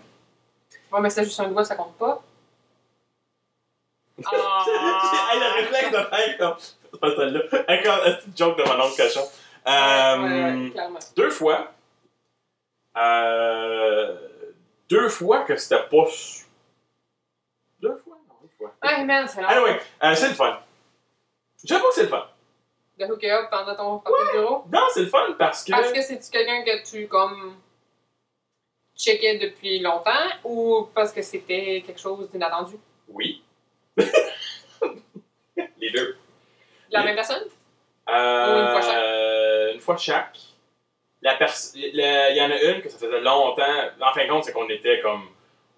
Ouais, mais c'est juste un doigt, ça compte pas. Ah. Hey, le réflexe de faire comme. C'est pas celle-là. Encore un petit joke de mon oncle cochon. Euh, Ouais, ouais, clairement. deux fois. Euh, deux fois que c'était pas. Deux fois? Non, une fois. Hey, man, c'est. Anyway, euh, c'est le fun. J'avoue que c'est le fun. De hooker up pendant ton de bureau? Non, c'est le fun parce que. Parce que c'est-tu quelqu'un que tu, comme, checkais depuis longtemps ou parce que c'était quelque chose d'inattendu? Oui. Les deux. La Oui. même personne? Euh, Ou une fois chaque? Une fois chaque. La Il y en a une que ça faisait longtemps. En fin de compte, c'est qu'on était comme.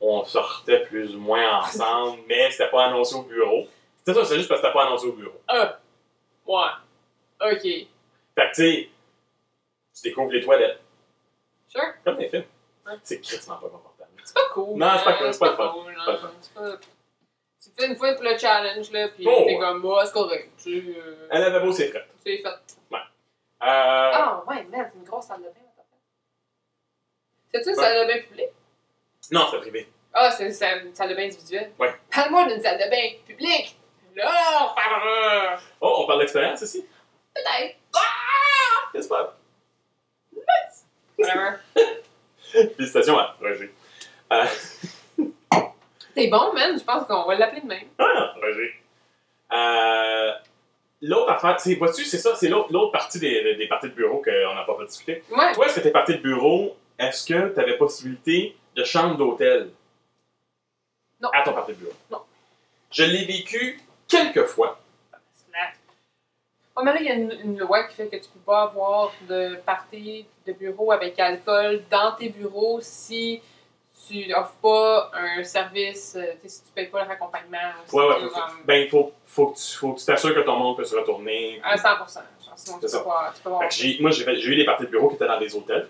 On sortait plus ou moins ensemble, mais c'était pas annoncé au bureau. C'est ça, c'est juste parce que c'était pas annoncé au bureau. Ah. Ouais. Ok. Fait que, tu sais, tu découvres les toilettes. Sure. Comme des films. Ouais. C'est crissement pas confortable. C'est pas cool. Non, c'est pas hein, cool, c'est pas fun. cool, C'est pas c'est pas- Tu fais une fois pour le challenge, là, pis Oh, t'es ouais. comme, moi, c'est correct. Tu, euh, Un lavabo, c'est frais. c'est fait. Euh, Ah, ouais, merde, c'est une grosse salle de bain. C'est-tu une salle de bain publique? Non, c'est privé. Ah, c'est une salle, de bain individuelle? Ouais. Parle-moi d'une salle de bain publique. Là, on. Oh, on parle d'expérience ici? Peut-être. Qu'est-ce que Whatever. Félicitations à Roger. Euh, T'es bon, man. Je pense qu'on va l'appeler de même. Ah, Roger. Euh, l'autre affaire, c'est, vois-tu, c'est ça, c'est l'autre, l'autre partie des, des parties de bureau qu'on n'a pas pu discuter. Ouais. Toi, est-ce que tes parties de bureau, est-ce que tu avais possibilité de chambre d'hôtel? Non. à ton partie de bureau? Non. Je l'ai vécu quelques fois. Oh, mais là, il y a une, une loi qui fait que tu peux pas avoir de party de bureau avec alcool dans tes bureaux si tu n'offres pas un service, euh, tu sais, si tu payes pas le raccompagnement. ou si Ouais, comme, ben, faut, faut, que tu, faut que tu t'assures que ton monde peut se retourner. À 100%. Genre, sinon, tu C'est peux pas, tu peux pas moi, j'ai, eu des parties de bureau qui étaient dans des hôtels.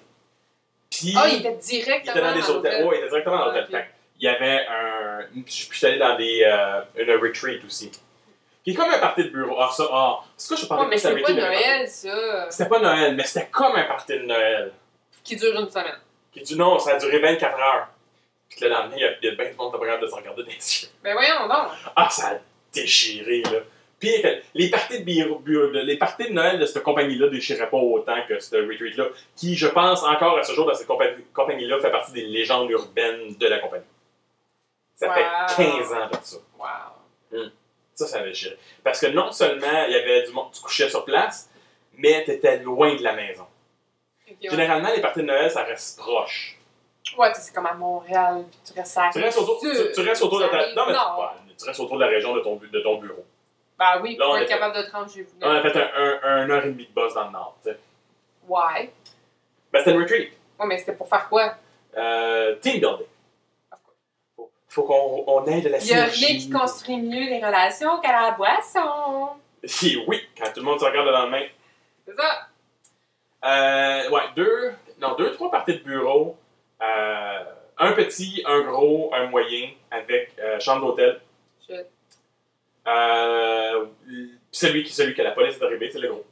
Puis, Ah, il était il directement était dans des hôtels. Ouais, il était directement dans Ah, l'hôtel. que il y avait un. Puis je suis allé dans des, euh, une retreat aussi. Qui est comme un party de bureau. Ah, ça, ah. C'est quoi je parlais Ouais, mais c'est pas Noël, ça, C'était pas Noël, mais c'était comme un party de Noël. qui dure une semaine. Qui dit non, ça a duré 24 heures. Puis que le lendemain, il y a, il y a bien du monde qui pas capable de se regarder dans les yeux. Mais voyons donc. Ah, ça a déchiré, là. Pire que les parties de, bureau, bureau- les parties de Noël de cette compagnie-là déchiraient pas autant que cette retreat-là, qui, je pense, encore à ce jour, dans cette compagnie- compagnie-là, fait partie des légendes urbaines de la compagnie. Ça Wow. fait 15 ans de ça. Wow. Ça, ça a déchiré. Parce que non seulement il y avait du monde, tu couchais sur place, mais tu étais loin de la maison. Ouais. Généralement, les parties de Noël, ça reste proche. Ouais, tu sais, c'est comme à Montréal, puis tu restes à Tu restes autour, tu, tu restes autour de ta, non, mais tu restes autour de la région de ton, de ton bureau. Ben oui, Là, pour être capable de te rendre chez vous. On a fait un, un, un heure et demie de boss dans le nord. tu sais. Ouais. Ben, c'était une retreat. Ouais, mais c'était pour faire quoi? Euh, team building. Faut, faut qu'on on aide la Il y a synergie. rien qui construit mieux les relations qu'à la boisson. oui, quand tout le monde se regarde le lendemain. C'est ça. Euh, ouais, deux, non, deux, trois parties de bureau. Euh, un petit, un gros, un moyen avec euh, chambre d'hôtel. Shit. Euh, celui, qui, celui que la police est arrivée, c'est le gros.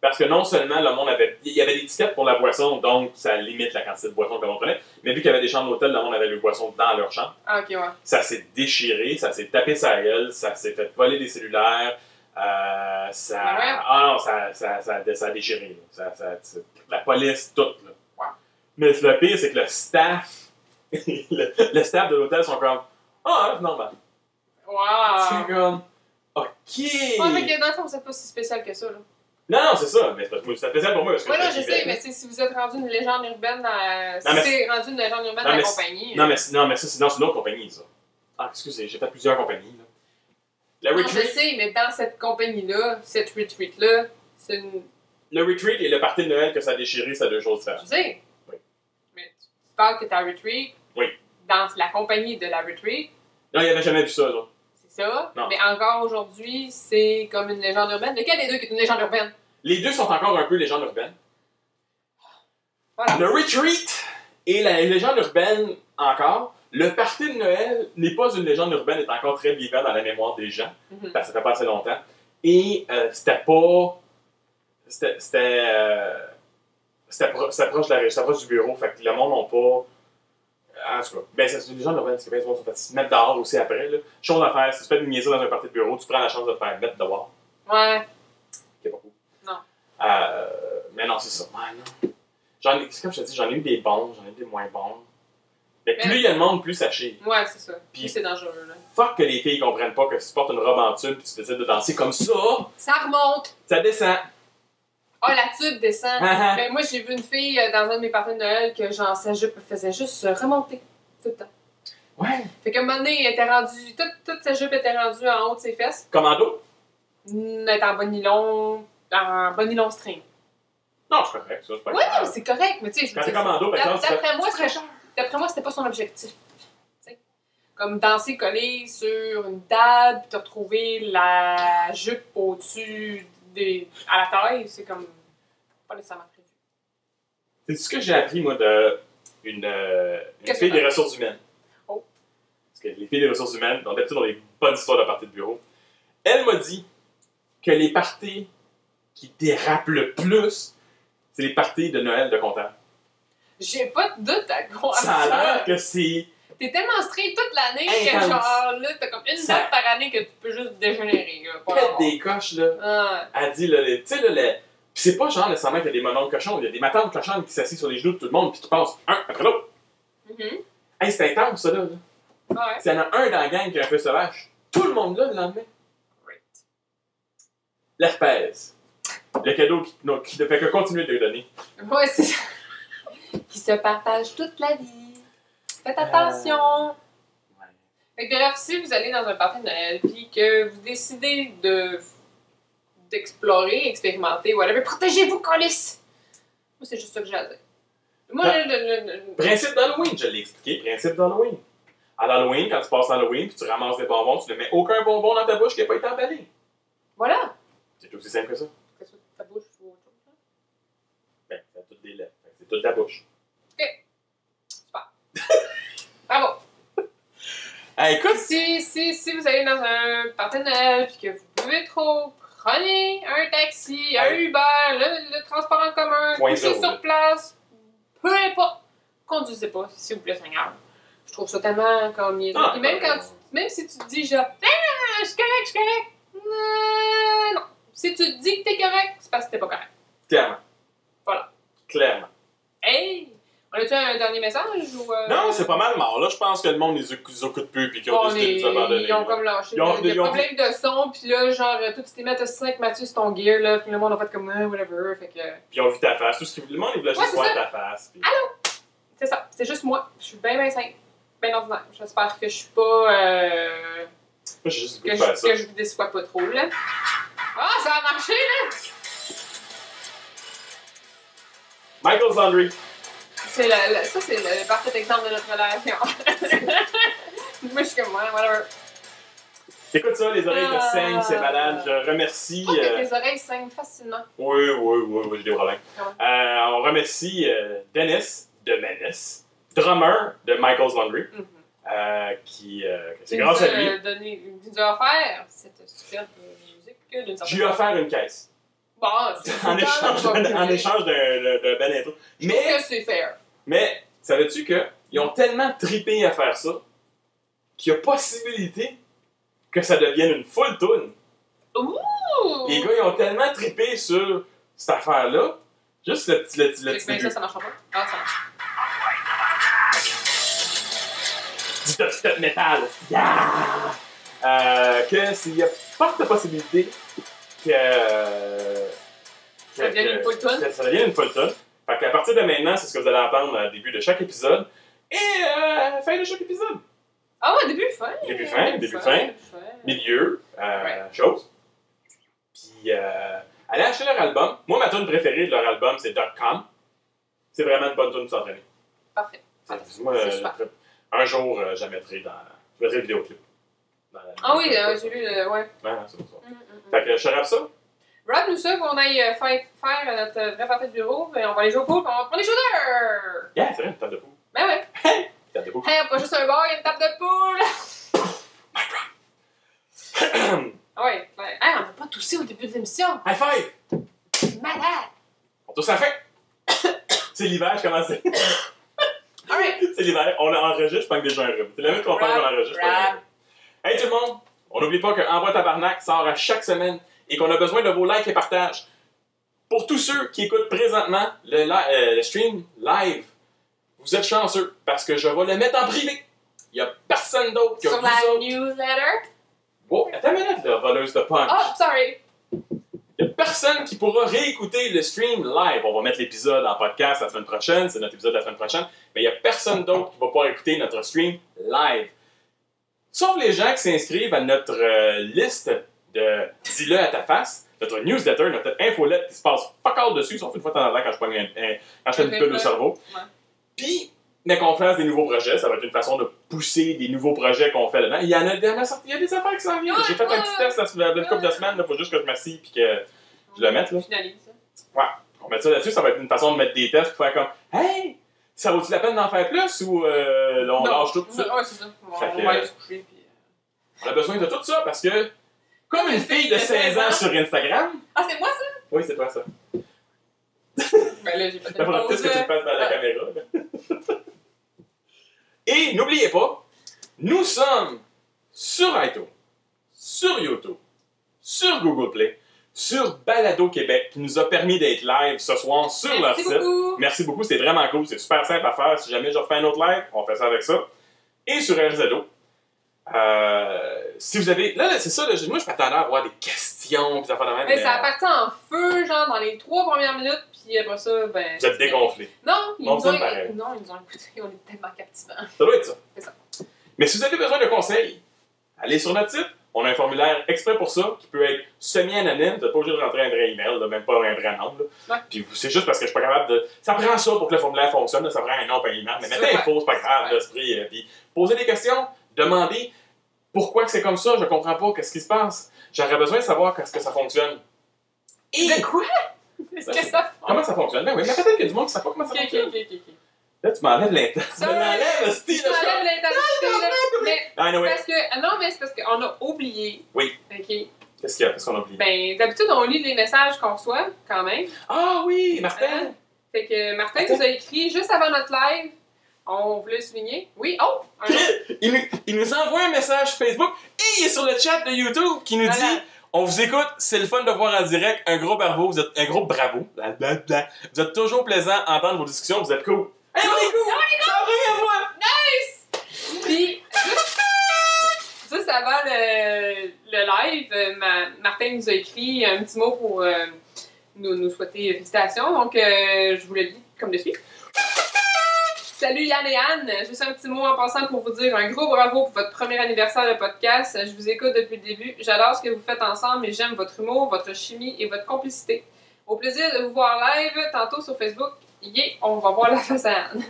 Parce que non seulement le monde avait. Il y avait des tickets pour la boisson, donc ça limite la quantité de boisson que le monde prenait. Mais vu qu'il y avait des chambres d'hôtel, le monde avait le boisson dans leur chambre. Ah, ok, ouais. Ça s'est déchiré, ça s'est tapé sa gueule, ça s'est fait voler des cellulaires. euh, ça. Ah ouais? Ah non, ça, ça, ça, ça a déchiré. Ça, la police, tout. Là. Mais le pire, c'est que le staff. le, le staff de l'hôtel sont comme. Ah, c'est normal. Wow. C'est comme. OK! Ouais, mais que dans le fond, vous êtes pas si spécial que ça, là. Non, non, c'est ça, mais c'est c'est spécial pour moi parce que Ouais, non, je je sais, mais c'est- si vous êtes rendu une légende urbaine dans. Si Non, mais c'est rendu une légende urbaine dans la c'est- compagnie. Non, euh, mais, non, mais ça, c'est c'est une autre compagnie, ça. Ah, excusez, j'ai fait plusieurs compagnies. Là. Le Non, je retreat, sais, mais dans cette compagnie-là, cette retreat-là, c'est une. le retreat et le party de Noël que ça a déchiré, c'est deux choses différentes. Tu sais. Tu parles que ta retreat. Oui. Dans la compagnie de la retreat, Non, il avait jamais vu ça, là. c'est ça? Non. Mais encore aujourd'hui, c'est comme une légende urbaine. Lequel des deux qui est une légende urbaine? Les deux sont encore un peu légendes urbaines. Voilà. Le retreat et la légende urbaine encore. Le party de Noël n'est pas une légende urbaine, est encore très vivant dans la mémoire des gens. Mhm. parce que ça fait pas assez longtemps. Et euh, c'était pas. C'était. C'était. euh, c'était proche, du bureau, fait que le monde n'a pas. En tout cas, ben, c'est les gens c'est bien souvent sont fait se mettre dehors aussi après. Là. Chose à faire, si tu fais une niaiserie dans un party de bureau, tu prends la chance de te faire mettre dehors. Ouais. qui est pas cool. Non. Euh, mais non, c'est ça. Ouais, non. J'en ai, c'est comme je te dis, j'en ai eu des bons, j'en ai eu des moins bons. Mais Mais- plus il y a de monde, plus ça chie. Ouais, c'est ça. Puis- Puis c'est dangereux, là. Fuck que les filles comprennent pas que si tu portes une robe en tube et tu décides de danser comme ça, Ça remonte. ça descend. Ah, la tube descend. Ah, ah. Ben, moi, j'ai vu une fille euh, dans un de mes parties de Noël que, genre, sa jupe faisait juste se remonter tout le temps. ouais. Fait qu'à un moment donné, elle était rendue, toute, toute sa jupe était rendue en haut de ses fesses. Commando? Elle était en bas nylon, en nylon string. Non, c'est correct, ça, c'est pas Ouais, grave. non, c'est correct, mais tu sais, je Quand dire, commando, par exemple, d'après moi, c'est- d'après moi, c'était pas son objectif. Tu sais. Comme danser collé sur une table, puis te retrouver la jupe au-dessus des, à la taille, c'est comme pas nécessairement prévu. C'est ce que j'ai appris, moi, de une, euh, une fille des ressources humaines. Oh. Parce que les filles des ressources humaines, ont d'habitude dans des bonnes histoires de parties de bureau. Elle m'a dit que les parties qui dérapent le plus, c'est les parties de Noël de comptable. J'ai pas de doute à croire Ça a ça. l'air que c'est. T'es tellement straight toute l'année que Intense. genre là, t'as comme une Ça- date par année que tu peux juste dégénérer. Là, pas Pète des coches, là. Ah, Elle dit, là, les- tu sais, là, les- Puis c'est pas genre nécessairement qu'il y a des mononcles cochons, il y a des matantes cochonnes qui s'assient sur les genoux de tout le monde puis qui passent un après l'autre. mhm. Hey, c'est intense, ça, là. là. Ouais. S'il y en a un dans la gang qui a un feu sauvage, tout le monde là le lendemain. Great. L'herpès. Le cadeau qui, non, qui ne fait que continuer de le donner. Ouais, c'est ça. Qui se partagent toute la vie. Faites attention. Ouais. Fait que bref, si vous allez dans un party de Noël puis que vous décidez de d'explorer, expérimenter, whatever, protégez-vous, colis! Moi, c'est juste ça que j'ai à dire. Moi, Ah. le, le- le- le- Principe d'Halloween, je l'ai expliqué. Principe d'Halloween. À l'Halloween, quand tu passes Halloween puis tu ramasses des bonbons, tu ne mets aucun bonbon dans ta bouche qui n'a pas été emballé. Voilà! C'est aussi simple que ça. Ta bouche ou autre chose? Ben, c'est toutes des lettres. Fait que C'est toute ta bouche. Bravo! Hey, écoute, Si, si, si vous allez dans un Noël puis que vous buvez trop, prenez un taxi, un. Uber, le, le transport en commun, couchez sur place, peu importe. Conduisez pas, s'il vous plaît, Seigneur. Je trouve ça tellement comme niaiseux. Ah, même, ben, quand tu- même si tu te dis genre, ah, je suis correct, je suis correct. Euh, non. Si tu te dis que t'es correct, c'est parce que t'es pas correct. clairement. Voilà. Clairement. Hey! On a-tu un dernier message ou. euh, Non, c'est pas mal mort. Là, je pense que le monde les écoute plus puis qu'ils ont décidé de nous abandonner. Ils ont là. comme lâché. Ils ont- Il y a ils ont problème de son, puis là, genre, tout tu t'es mis à 5 Mathieu sur ton gear, là, puis le monde a fait comme, ah, whatever. Fait que. Puis ils ont vu ta face. Tout ce qu'ils le monde, ils voulaient juste c'est voir ça. ta face. puis- C'est ça, c'est juste moi. Je suis bien, bien simple. Bien ordinaire. J'espère que je suis pas. Euh, Moi, juste que, je, faire ça. que je vous déçois pas trop, là. Ah, ça a marché, là! Michael's Laundry. C'est le, le- ça, c'est le, le parfait exemple de notre relation. moi, je suis comme, ouais, whatever. Écoute ça, les oreilles te Ah. saignent, c'est malade. Je remercie. Je euh, que tes oreilles saignent facilement. Oui, oui, oui, oui, j'ai des problèmes. Ouais. Euh, on remercie euh, Dennis de Menace, drummer de Michael's Laundry, Mhm. euh, qui, euh, c'est nous grâce à lui. euh, donné- il nous a offert cette superbe musique J'ai offert une caisse Bon, en échange, en échange d'un bel intro. Mais, c'est fair. Mais savais-tu qu'ils ont tellement tripé à faire ça qu'il y a possibilité que ça devienne une full tune. Ouh! Les gars, ils ont tellement trippé sur cette affaire-là. Juste le petit, le petit, le Fait petit ben, ça, ça marche pas. Ah, ça marche. du dubstep metal. Yeah! Euh, que s'il y a pas de possibilité que, Ça devienne une full tune. que ça devienne une full tune. Fait qu'à partir de maintenant, c'est ce que vous allez entendre au début de chaque épisode et euh, à la fin de chaque épisode. Ah ouais, début fin. Début fin, début fin. début fin. milieu, euh, Ouais. chose. Puis, euh, allez acheter leur album. Moi, ma tune préférée de leur album, c'est Com. C'est vraiment une bonne tune pour s'entraîner. Parfait. Moi, un jour, euh, je la mettrai dans. Je mettrai le vidéoclip. Dans Ah oui, euh, j'ai lu le. Ouais. Ouais, c'est pour ça. Hum, hum, hum. Fait que je rappe ça. Rap nous ça qu'on aille euh, faire, faire notre vrai party de bureau, ben, on va aller jouer au pool, on va prendre des shooters! Yeah, c'est vrai, une table de poule. Ben ouais. Une table de poule. Hey, pas juste un bar, il y a une table de poule! Ah ouais. Ben, hey, on n'a pas toussé au début de l'émission. High five! Malade! On tousse à la fin! c'est l'hiver, je commence. Alright. c'est l'hiver. On enregistre, je pense que déjà un rhume. C'est la même qu'on Rap, qu'on enregistre. Hey tout le monde! On n'oublie pas que Envoi Tabarnak sort à chaque semaine et qu'on a besoin de vos likes et partages. Pour tous ceux qui écoutent présentement le, euh, le stream live, vous êtes chanceux parce que je vais le mettre en privé. Il n'y a personne d'autre que Sur vous la autres. newsletter? Oh, attends une minute, là, voleuse de punch. Oh, sorry. Il n'y a personne qui pourra réécouter le stream live. On va mettre l'épisode en podcast la semaine prochaine, c'est notre épisode la semaine prochaine, mais il n'y a personne d'autre qui va pouvoir écouter notre stream live. Sauf les gens qui s'inscrivent à notre euh, liste de Dis-le à ta face, notre newsletter, notre infolette qui se passe pas all dessus, sauf une fois de temps en temps quand je prends un, un- quand je une pile au ouais. cerveau. Ouais. Puis, mais qu'on fasse des nouveaux projets, ça va être une façon de pousser des nouveaux projets qu'on fait dedans. Il y en a, il y a sorti- il y a des affaires qui s'en viennent. Ouais, J'ai fait un ouais, petit test la semaine- une couple de semaines, il faut juste que je m'assieds puis que je le mette, là. Finalise ça. On met ça là-dessus, ça va être une façon de mettre des tests pour faire comme Hey, ça vaut-tu la peine d'en faire plus ou euh, là, on Non. lâche tout? Ouais, c'est ça. On, Fait on que- va aller se coucher. Puis... euh. On a besoin de tout ça parce que, comme une fille de 16 ans sur Instagram, Ah, c'est moi ça? oui, c'est toi ça. Ben là, j'ai pas de peut-être que tu le fasses dans la Ah. caméra. Et n'oubliez pas, nous sommes sur iTunes, sur YouTube, sur Google Play, sur Balado Québec, qui nous a permis d'être live ce soir sur leur Merci site. beaucoup. Merci beaucoup, c'est vraiment cool, c'est super simple à faire. Si jamais je refais un autre live, on fait ça avec ça. Et sur RZO. Euh, si vous avez. Là, là, c'est ça, là, moi je m'attendais à avoir des questions, puis affaires de même. Mais mais, ça a parti en feu, genre, dans les trois premières minutes, puis après ça, ben. Vous êtes dégonflé. Non, ils nous ont non, ils nous ont écoutés, on est tellement captivants. Ça doit être ça. C'est ça. Mais si vous avez besoin de conseils, allez sur notre site. On a un formulaire exprès pour ça, qui peut être semi-anonyme. Vous n'êtes pas obligé de rentrer un vrai email, là, même pas un vrai nom. là. Ouais. Puis c'est juste parce que je suis pas capable de. Ça prend ça pour que le formulaire fonctionne. là. Ça prend un nom, pas un email. Mais mettez info, c'est pas grave, l'esprit. euh, Puis posez des questions, demandez pourquoi c'est comme ça, je comprends pas, qu'est-ce qui se passe. J'aurais besoin de savoir qu'est-ce que ça fonctionne. Et De quoi? Est-ce que ça. comment ça fonctionne? Ben oui, mais peut-être qu'il y a du monde qui ne sait pas comment ça fonctionne. ok, ok. ok. Là, tu m'enlèves l'intérêt. Tu m'enlèves le style. Je t'enlève l'intensité, là. Mais c'est anyway. parce que. Non, mais c'est parce qu'on a oublié. Oui. Ok. Qu'est-ce qu'il y a? Qu'est-ce qu'on a oublié? Ben, d'habitude, on lit les messages qu'on reçoit, quand même. Ah oui, Martin! Hein? Fait que Martin Martin? nous a écrit juste avant notre live. On voulait le souligner? Oui, oh! Un autre. Il nous, il nous envoie un message Facebook et il est sur le chat de YouTube qui nous Voilà. dit On vous écoute, c'est le fun de voir en direct. Un gros bravo, vous êtes un gros bravo. Vous êtes toujours plaisant à entendre vos discussions, vous êtes cool. Hey, on est cool! C'est la première fois! Puis, juste, juste avant le, le live, ma- Martin nous a écrit un petit mot pour euh, nous, nous souhaiter félicitations. Donc, euh, je vous le lis comme de suite. Salut Yann et Anne, juste un petit mot en passant pour vous dire un gros bravo pour votre premier anniversaire de podcast. Je vous écoute depuis le début. J'adore ce que vous faites ensemble et j'aime votre humour, votre chimie et votre complicité. Au plaisir de vous voir live tantôt sur Facebook. Yeah, on va voir la face à Anne.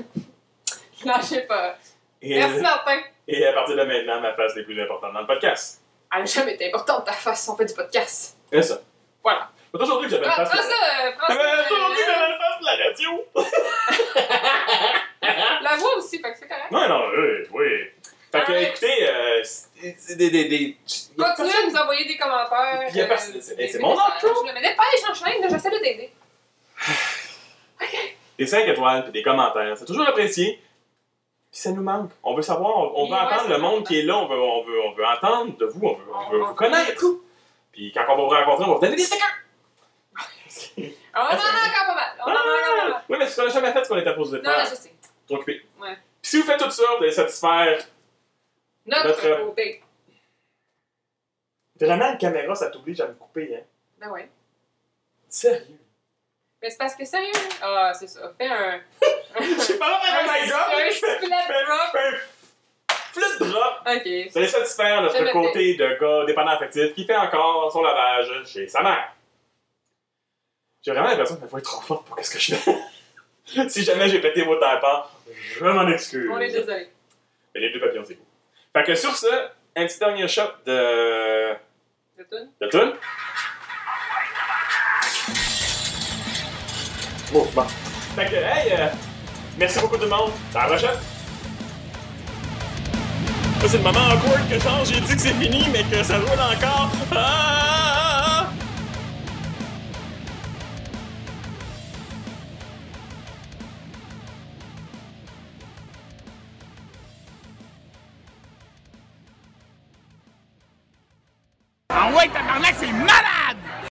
Lâchez pas. Et, Merci Martin. et à partir de maintenant, ma face est plus importante dans le podcast. Elle n'a jamais été importante ta face, on fait du podcast. C'est ça. Voilà. Toujours dire que j'avais Prends face. ça, euh, J'avais que euh, face de la radio. La voix aussi, fait que c'est correct. Non, non, oui, oui. Fait que, écoutez, euh, c'est des. des, des Continuez à nous envoyer des commentaires. Il y a euh, personne- c'est- c'est mon outro. Mais dépêche, enchaîne, là, j'essaie de t'aider. des 5 étoiles puis des commentaires. C'est toujours apprécié. Puis ça nous manque. On veut savoir, on, on veut ouais, entendre le monde qui est là, on veut, on veut, on veut entendre de vous, on veut, on On- veut on- vous connaître. Puis quand on va vous rencontrer, on va vous donner des stickers. On en a encore pas mal. On en a encore pas mal. Oui, mais c'est ce qu'on a jamais fait ce qu'on était supposé Non, non, faire. je sais. Trop occupé. Ouais. Puis si vous faites tout ça, vous allez satisfaire. Notre Notre- côté. Vraiment, une caméra, ça t'oblige à me couper, hein? Ben ouais. Sérieux? Mais c'est parce que sérieux. Ah, c'est ça. Fais un. Je sais pas, un, oh my god! un Je fais- split flip drop. Ok. C'est satisfaire notre côté de gars dépendant affectif qui fait encore son lavage chez sa mère. J'ai vraiment l'impression que ma voix est trop forte pour qu'est-ce que je fais. si jamais j'ai pété vos tympans, je m'en excuse. On est désolé. Mais les deux papillons, c'est cool. Fait que sur ce, un petit dernier shot de. C'est tout. de tune? Oh, bon. Fait que, hey, euh, merci beaucoup tout le monde. À la prochaine. C'est le moment awkward que genre j'ai dit que c'est fini, mais que ça roule encore. Ah.